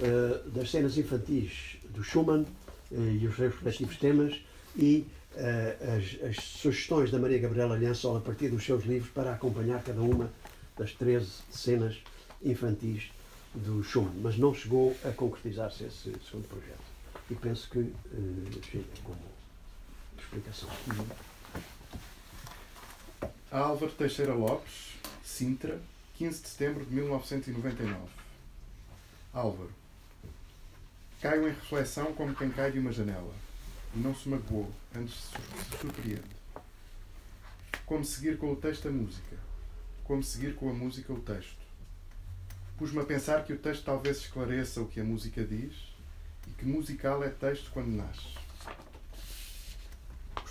eh, das cenas infantis do Schumann e os respectivos temas e as, as, sugestões da Maria Gabriela Liançol a partir dos seus livros para acompanhar cada uma das 13 cenas infantis do Schumann, mas não chegou a concretizar-se esse segundo projeto. E penso que chega como explicação. Álvaro Teixeira Lopes, Sintra, 15 de setembro de 1999. Álvaro. Caio em reflexão como quem cai de uma janela. E não se magoou, antes se surpreende. Como seguir com o texto a música. Como seguir com a música o texto Pus-me a pensar que o texto talvez esclareça o que a música diz e que musical é texto quando nasce.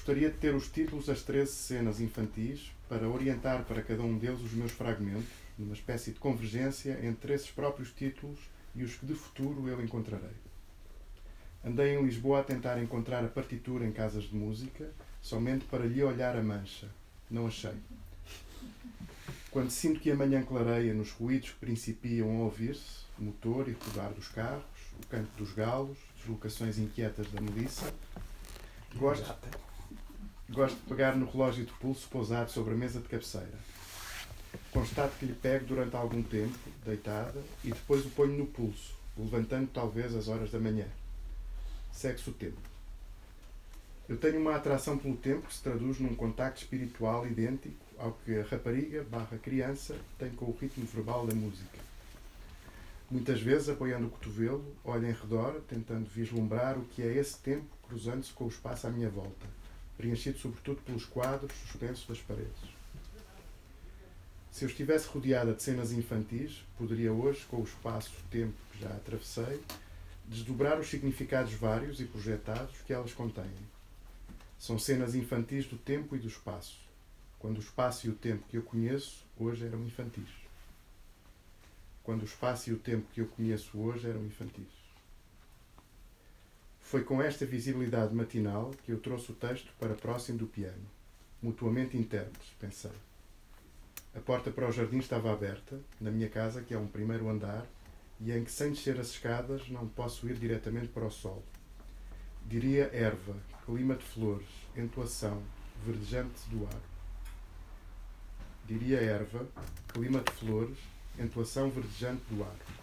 Gostaria de ter os títulos das 13 cenas infantis para orientar para cada um deles os meus fragmentos, numa espécie de convergência entre esses próprios títulos e os que de futuro eu encontrarei. Andei em Lisboa a tentar encontrar a partitura em casas de música, somente para lhe olhar a mancha. Não achei. Quando sinto que a manhã clareia nos ruídos que principiam a ouvir-se, motor e rodar dos carros, o canto dos galos, deslocações inquietas da Melissa, gosto, gosto de pegar no relógio de pulso pousado sobre a mesa de cabeceira. Constato que lhe pego durante algum tempo, deitada, e depois o ponho no pulso, levantando talvez as horas da manhã. Segue-se o tempo. Eu tenho uma atração pelo tempo que se traduz num contacto espiritual idêntico ao que a rapariga barra criança tem com o ritmo verbal da música. Muitas vezes, apoiando o cotovelo, olho em redor, tentando vislumbrar o que é esse tempo cruzando-se com o espaço à minha volta, preenchido sobretudo pelos quadros suspensos das paredes. Se eu estivesse rodeada de cenas infantis, poderia hoje, com o espaço-tempo que já atravessei, desdobrar os significados vários e projetados que elas contêm. São cenas infantis do tempo e do espaço, quando o espaço e o tempo que eu conheço hoje eram infantis. Quando o espaço e o tempo que eu conheço hoje eram infantis. Foi com esta visibilidade matinal que eu trouxe o texto para próximo do piano, mutuamente intérpretes, pensei. A porta para o jardim estava aberta, na minha casa, que é um primeiro andar, e em que, sem descer as escadas, não posso ir diretamente para o sol. Diria erva, clima de flores, entoação, verdejante do ar diria erva, clima de flores, entoação verdejante do ar.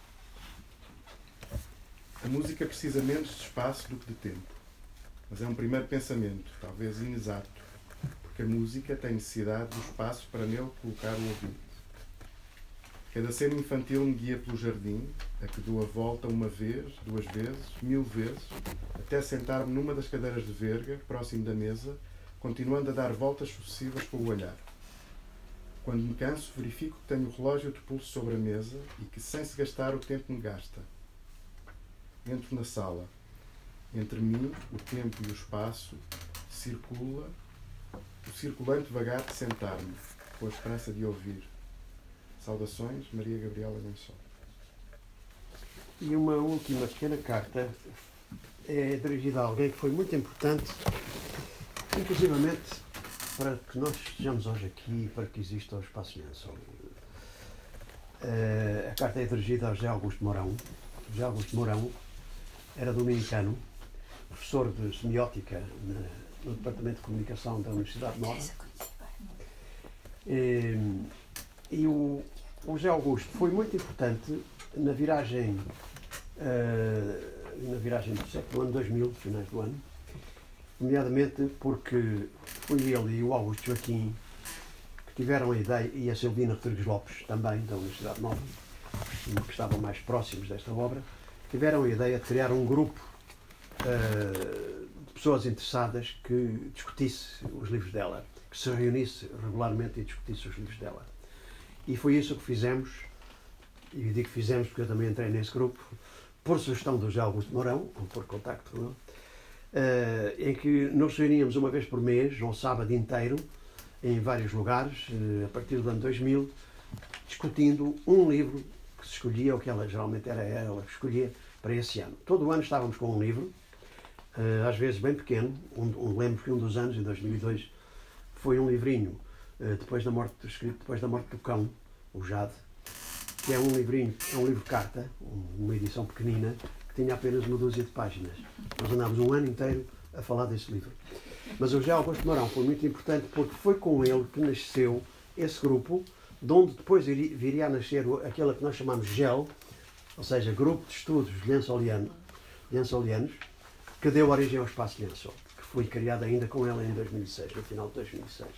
A música precisa menos de espaço do que de tempo. Mas é um primeiro pensamento, talvez inexato, porque a música tem necessidade do espaço para nele colocar o ouvido. Cada cena infantil me guia pelo jardim, a que dou a volta uma vez, duas vezes, mil vezes, até sentar-me numa das cadeiras de verga, próximo da mesa, continuando a dar voltas sucessivas com o olhar. Quando me canso, verifico que tenho o relógio de pulso sobre a mesa e que, sem se gastar, o tempo me gasta. Entro na sala. Entre mim, o tempo e o espaço, circula o circulante vagar de sentar-me, com a esperança de ouvir. Saudações, Maria Gabriela Lençol. E uma última pequena carta é dirigida a alguém que foi muito importante, inclusivamente para que nós estejamos hoje aqui, para que exista o Espaço Lençol. Uh, a carta é dirigida a José Augusto Mourão. José Augusto Mourão era dominicano, professor de semiótica no Departamento de Comunicação da Universidade Nova. E, e o, o José Augusto foi muito importante na viragem uh, na viragem do século, ano 2000, finais do ano, nomeadamente porque foi ele e o Augusto Joaquim que tiveram a ideia, e a Silvina Rodrigues Lopes também, da Universidade Nova, que estavam mais próximos desta obra, tiveram a ideia de criar um grupo uh, de pessoas interessadas que discutisse os livros dela, que se reunisse regularmente e discutisse os livros dela. E foi isso que fizemos, e digo que fizemos porque eu também entrei nesse grupo, por sugestão do José Augusto Mourão, ou por contacto com ele, uh, em que nos reuníamos uma vez por mês, um sábado inteiro, em vários lugares, uh, a partir do ano 2000, discutindo um livro que se escolhia, ou que ela geralmente era ela que escolhia, para esse ano. Todo o ano estávamos com um livro, uh, às vezes bem pequeno, um, um, lembro que um dos anos, em 2002, foi um livrinho, depois da morte, escrito depois da morte do cão, o Jade, que é um livrinho, é um livro carta, uma edição pequenina, que tinha apenas uma dúzia de páginas. Nós andámos um ano inteiro a falar desse livro. Mas o José Augusto Mourão foi muito importante porque foi com ele que nasceu esse grupo, de onde depois viria a nascer aquela que nós chamamos GEL, ou seja, Grupo de Estudos Lençoliano, Lençolianos, que deu origem ao Espaço Lençol, que foi criado ainda com ele em 2006, no final de 2006.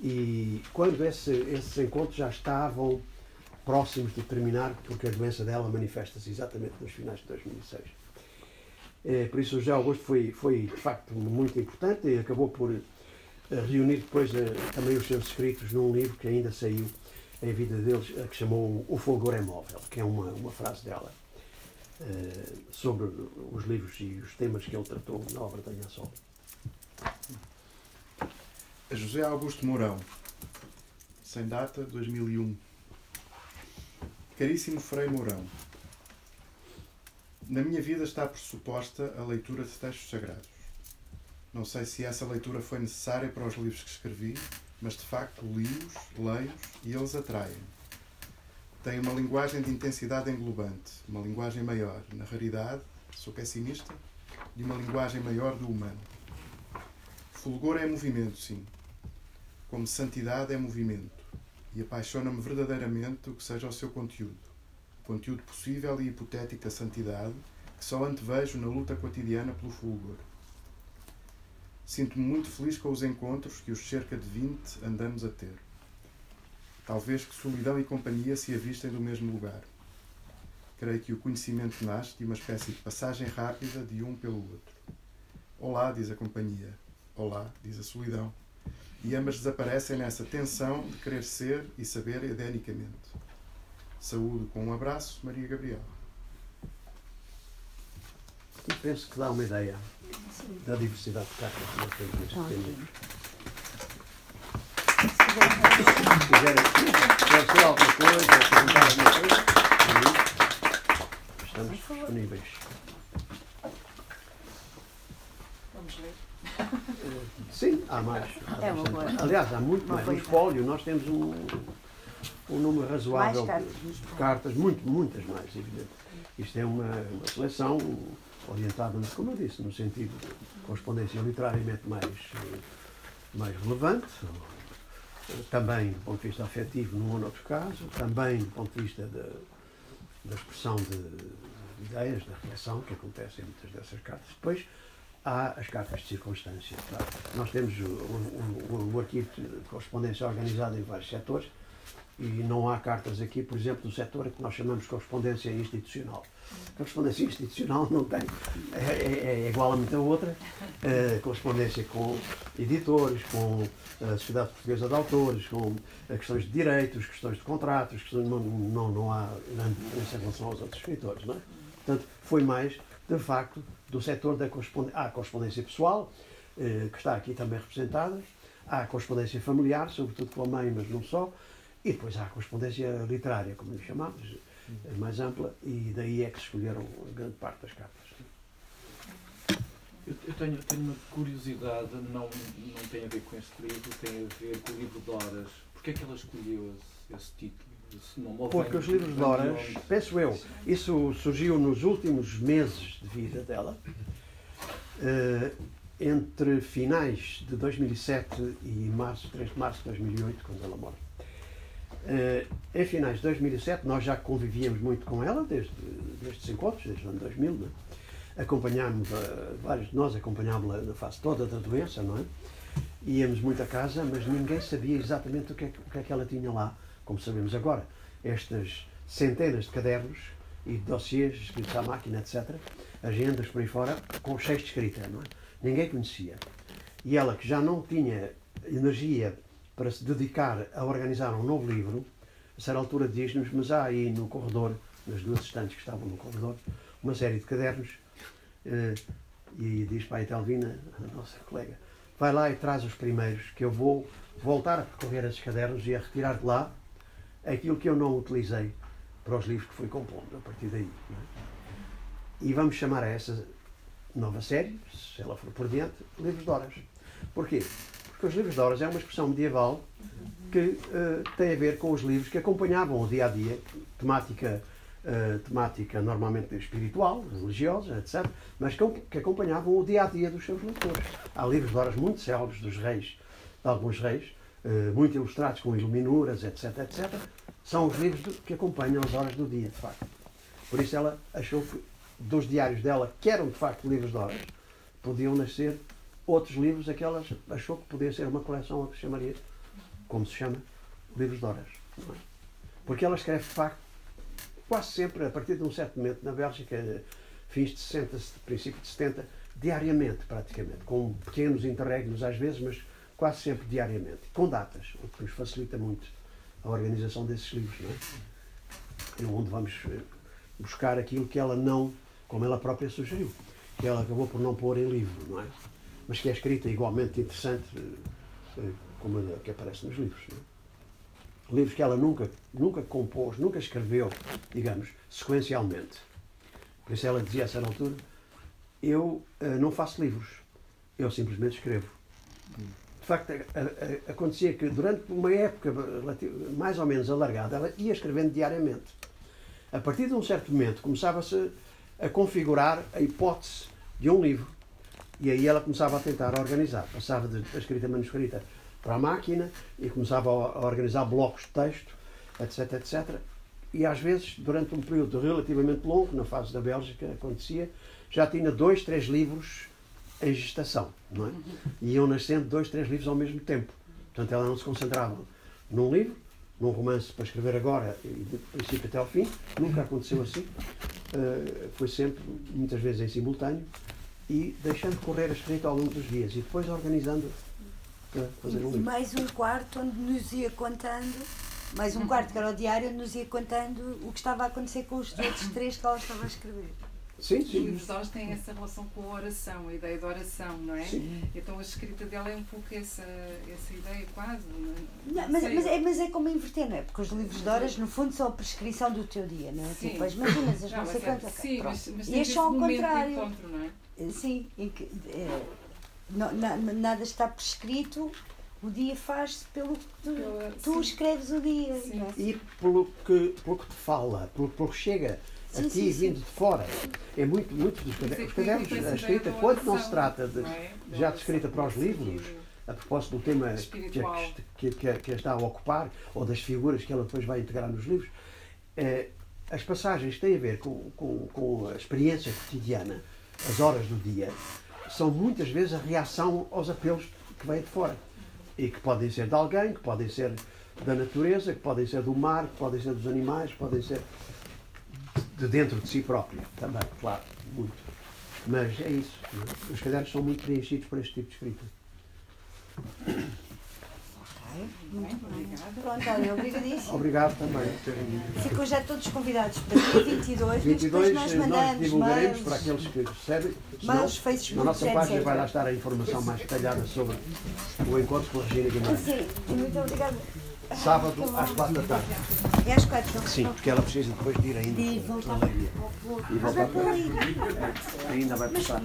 E quando esse, esses encontros já estavam próximos de terminar, porque a doença dela manifesta-se exatamente nos finais de 2006. É, por isso o José Augusto foi, foi de facto muito importante e acabou por eh, reunir depois eh, também os seus escritos num livro que ainda saiu em vida deles, eh, que chamou O Fulgor é Móvel, que é uma, uma frase dela sobre os livros e os temas que ele tratou na obra da Sol. José Augusto Mourão, sem data, 2001. Caríssimo Frei Mourão, na minha vida está pressuposta a leitura de textos sagrados. Não sei se essa leitura foi necessária para os livros que escrevi, mas de facto li-os, leio-os e eles atraem. Tem uma linguagem de intensidade englobante, uma linguagem maior, na raridade, sou pessimista, de uma linguagem maior do humano. Fulgor é movimento, sim. Como santidade é movimento e apaixona-me verdadeiramente o que seja o seu conteúdo. Conteúdo possível e hipotético da santidade, que só antevejo na luta cotidiana pelo fulgor. Sinto-me muito feliz com os encontros que os cerca de 20 andamos a ter. Talvez que solidão e companhia se avistem do mesmo lugar. Creio que o conhecimento nasce de uma espécie de passagem rápida de um pelo outro. Olá, diz a companhia. Olá, diz a solidão e ambas desaparecem nessa tensão de querer ser e saber edenicamente. Saúde com um abraço, Maria Gabriel. E penso que dá uma ideia da diversidade de cartas que nós temos neste livro. Se quiserem dizer alguma coisa, perguntar alguma coisa, estamos disponíveis. Vamos ler. Sim, há mais. Há é uma boa. Aliás, há muito mais. No espólio nós temos um, um número razoável cartas, de cartas, muito, muitas mais, evidente. Isto é uma, uma seleção orientada, como eu disse, no sentido de correspondência literariamente mais, mais relevante, também do ponto de vista afetivo num ou noutro caso, também do ponto de vista da, da expressão de, de ideias, da reflexão que acontece em muitas dessas cartas. Depois, há as cartas de circunstância. Claro. Nós temos o, o, o, arquivo de correspondência organizado em vários setores e não há cartas aqui, por exemplo, do setor que nós chamamos de correspondência institucional. Correspondência institucional não tem, é, é, é igual a muita outra. É, correspondência com editores, com a Sociedade Portuguesa de Autores, com questões de direitos, questões de contratos, questões, não, não, não há grande diferença em relação aos outros escritores. Não é? Portanto, foi mais, de facto, do setor da correspondência. Há correspondência pessoal, eh, que está aqui também representada, há correspondência familiar, sobretudo com a mãe, mas não só, e depois há a correspondência literária, como lhe chamamos, mais ampla, e daí é que se escolheram grande parte das cartas. Eu tenho, tenho uma curiosidade, não, não tem a ver com este livro, tem a ver com o livro de horas. Porquê é que ela escolheu esse, esse título? Porque os livros de horas, penso eu, isso surgiu nos últimos meses de vida dela, eh, entre finais de 2007 e março, 3 de março de 2008, quando ela morre. Uh, em finais de 2007, nós já convivíamos muito com ela, desde, desde os encontros, desde o ano 2000, né? acompanhámos, vários de nós acompanhámos-la na fase toda da doença, não é? Íamos muito a casa, mas ninguém sabia exatamente o que, é, o que é que ela tinha lá, como sabemos agora. Estas centenas de cadernos e dossiês escritos à máquina, etc., agendas por aí fora, com cheios de escrita, não é? Ninguém conhecia. E ela, que já não tinha energia para se dedicar a organizar um novo livro, a certa altura diz-nos, mas há aí no corredor, nas duas estantes que estavam no corredor, uma série de cadernos, eh, e diz para a Etelvina, a nossa colega, vai lá e traz os primeiros, que eu vou voltar a percorrer esses cadernos e a retirar de lá aquilo que eu não utilizei para os livros que fui compondo a partir daí. É? E vamos chamar a essa nova série, se ela for por diante, Livros de Horas. Porquê? Porque os livros de horas é uma expressão medieval que uh, tem a ver com os livros que acompanhavam o dia a dia, temática, uh, temática normalmente espiritual, religiosa, etc., mas que, que, acompanhavam o dia a dia dos seus leitores. Há livros de horas muito célebres dos reis, de alguns reis, uh, muito ilustrados com iluminuras, etc., etc. São os livros que acompanham as horas do dia, de facto. Por isso ela achou que dos diários dela, que eram de facto livros de horas, podiam nascer outros livros, aquelas achou que podia ser uma coleção a que se chamaria, como se chama, livros de horas. É? Porque ela escreve, de facto, quase sempre, a partir de um certo momento, na Bélgica, fins de 60, princípio de 70, diariamente, praticamente, com pequenos interregnos às vezes, mas quase sempre diariamente, com datas, o que nos facilita muito a organização desses livros, não é? Onde vamos eh, buscar aquilo que ela não, como ela própria sugeriu, que ela acabou por não pôr em livro, não é? Mas que é escrita igualmente interessante, eh, como a que aparece nos livros. É? Livros que ela nunca, nunca compôs, nunca escreveu, digamos, sequencialmente. Por isso ela dizia a certa altura: Eu uh, não faço livros, eu simplesmente escrevo. De facto, a, a, acontecia que durante uma época mais ou menos alargada, ela ia escrevendo diariamente. A partir de um certo momento, começava-se a configurar a hipótese de um livro. E aí ela começava a tentar organizar. Passava da escrita manuscrita para a máquina e começava a organizar blocos de texto, etc, etc. E às vezes, durante um período relativamente longo, na fase da Bélgica, acontecia, já tinha dois, três livros em gestação, não é? E iam nascendo dois, três livros ao mesmo tempo. Portanto, ela não se concentrava num livro, num romance para escrever agora e de princípio até ao fim. Nunca aconteceu assim. Uh, foi sempre, muitas vezes em simultâneo e deixando correr a escrita ao longo dos dias e depois organizando para fazer um livro. E mais um quarto onde nos ia contando, mais um quarto que era o diário, onde nos ia contando o que estava a acontecer com os outros três que ela estava a escrever. Sim, sim. E os dós têm essa relação com a oração, a ideia de oração, não é? Sim. Então a escrita dela é um pouco essa, essa ideia, quase. Não, não mas, mas, é, mas é como inverter, não é? Porque os livros de horas, no fundo, são a prescrição do teu dia, não é? Sim. Tipo, as imaginas, as não, não sei é quantas. Sim, mas, mas e são ao contrário. Encontro, não é? Sim, em que, é, não, na, nada está prescrito, o dia faz-se pelo que tu, Pela, tu escreves o dia. É? E pelo que, pelo que te fala, pelo, pelo que chega sim, aqui sim, vindo sim. de fora. É muito, muito dos cadernos. Os cadernos, a escrita, quando não se trata de, é? já de escrita para os livros, a propósito do tema que, que, que, está a ocupar, ou das figuras que ela depois vai integrar nos livros, é, as passagens têm a ver com, com, com a experiência cotidiana as horas do dia, são muitas vezes a reação aos apelos que vêm de fora. E que podem ser de alguém, que podem ser da natureza, que podem ser do mar, que podem ser dos animais, que podem ser de dentro de si próprio também, claro, muito. Mas é isso. É? Os cadernos são muito preenchidos por este tipo de escrita. Muito bem. Pronto, olha, obrigadíssimo. Obrigado também. Ficam já todos convidados para dia 22, 22 nós mandamos nós divulgaremos mails, para aqueles que recebem. Mails, Facebook, na nossa página vai lá estar a informação mais detalhada sobre o encontro com a Regina Guimarães. Sim, muito obrigada. Sábado às quatro da tarde. É às quatro? Sim, porque ela precisa depois de ir ainda. De voltar. E voltar para aí. Ainda vai passar.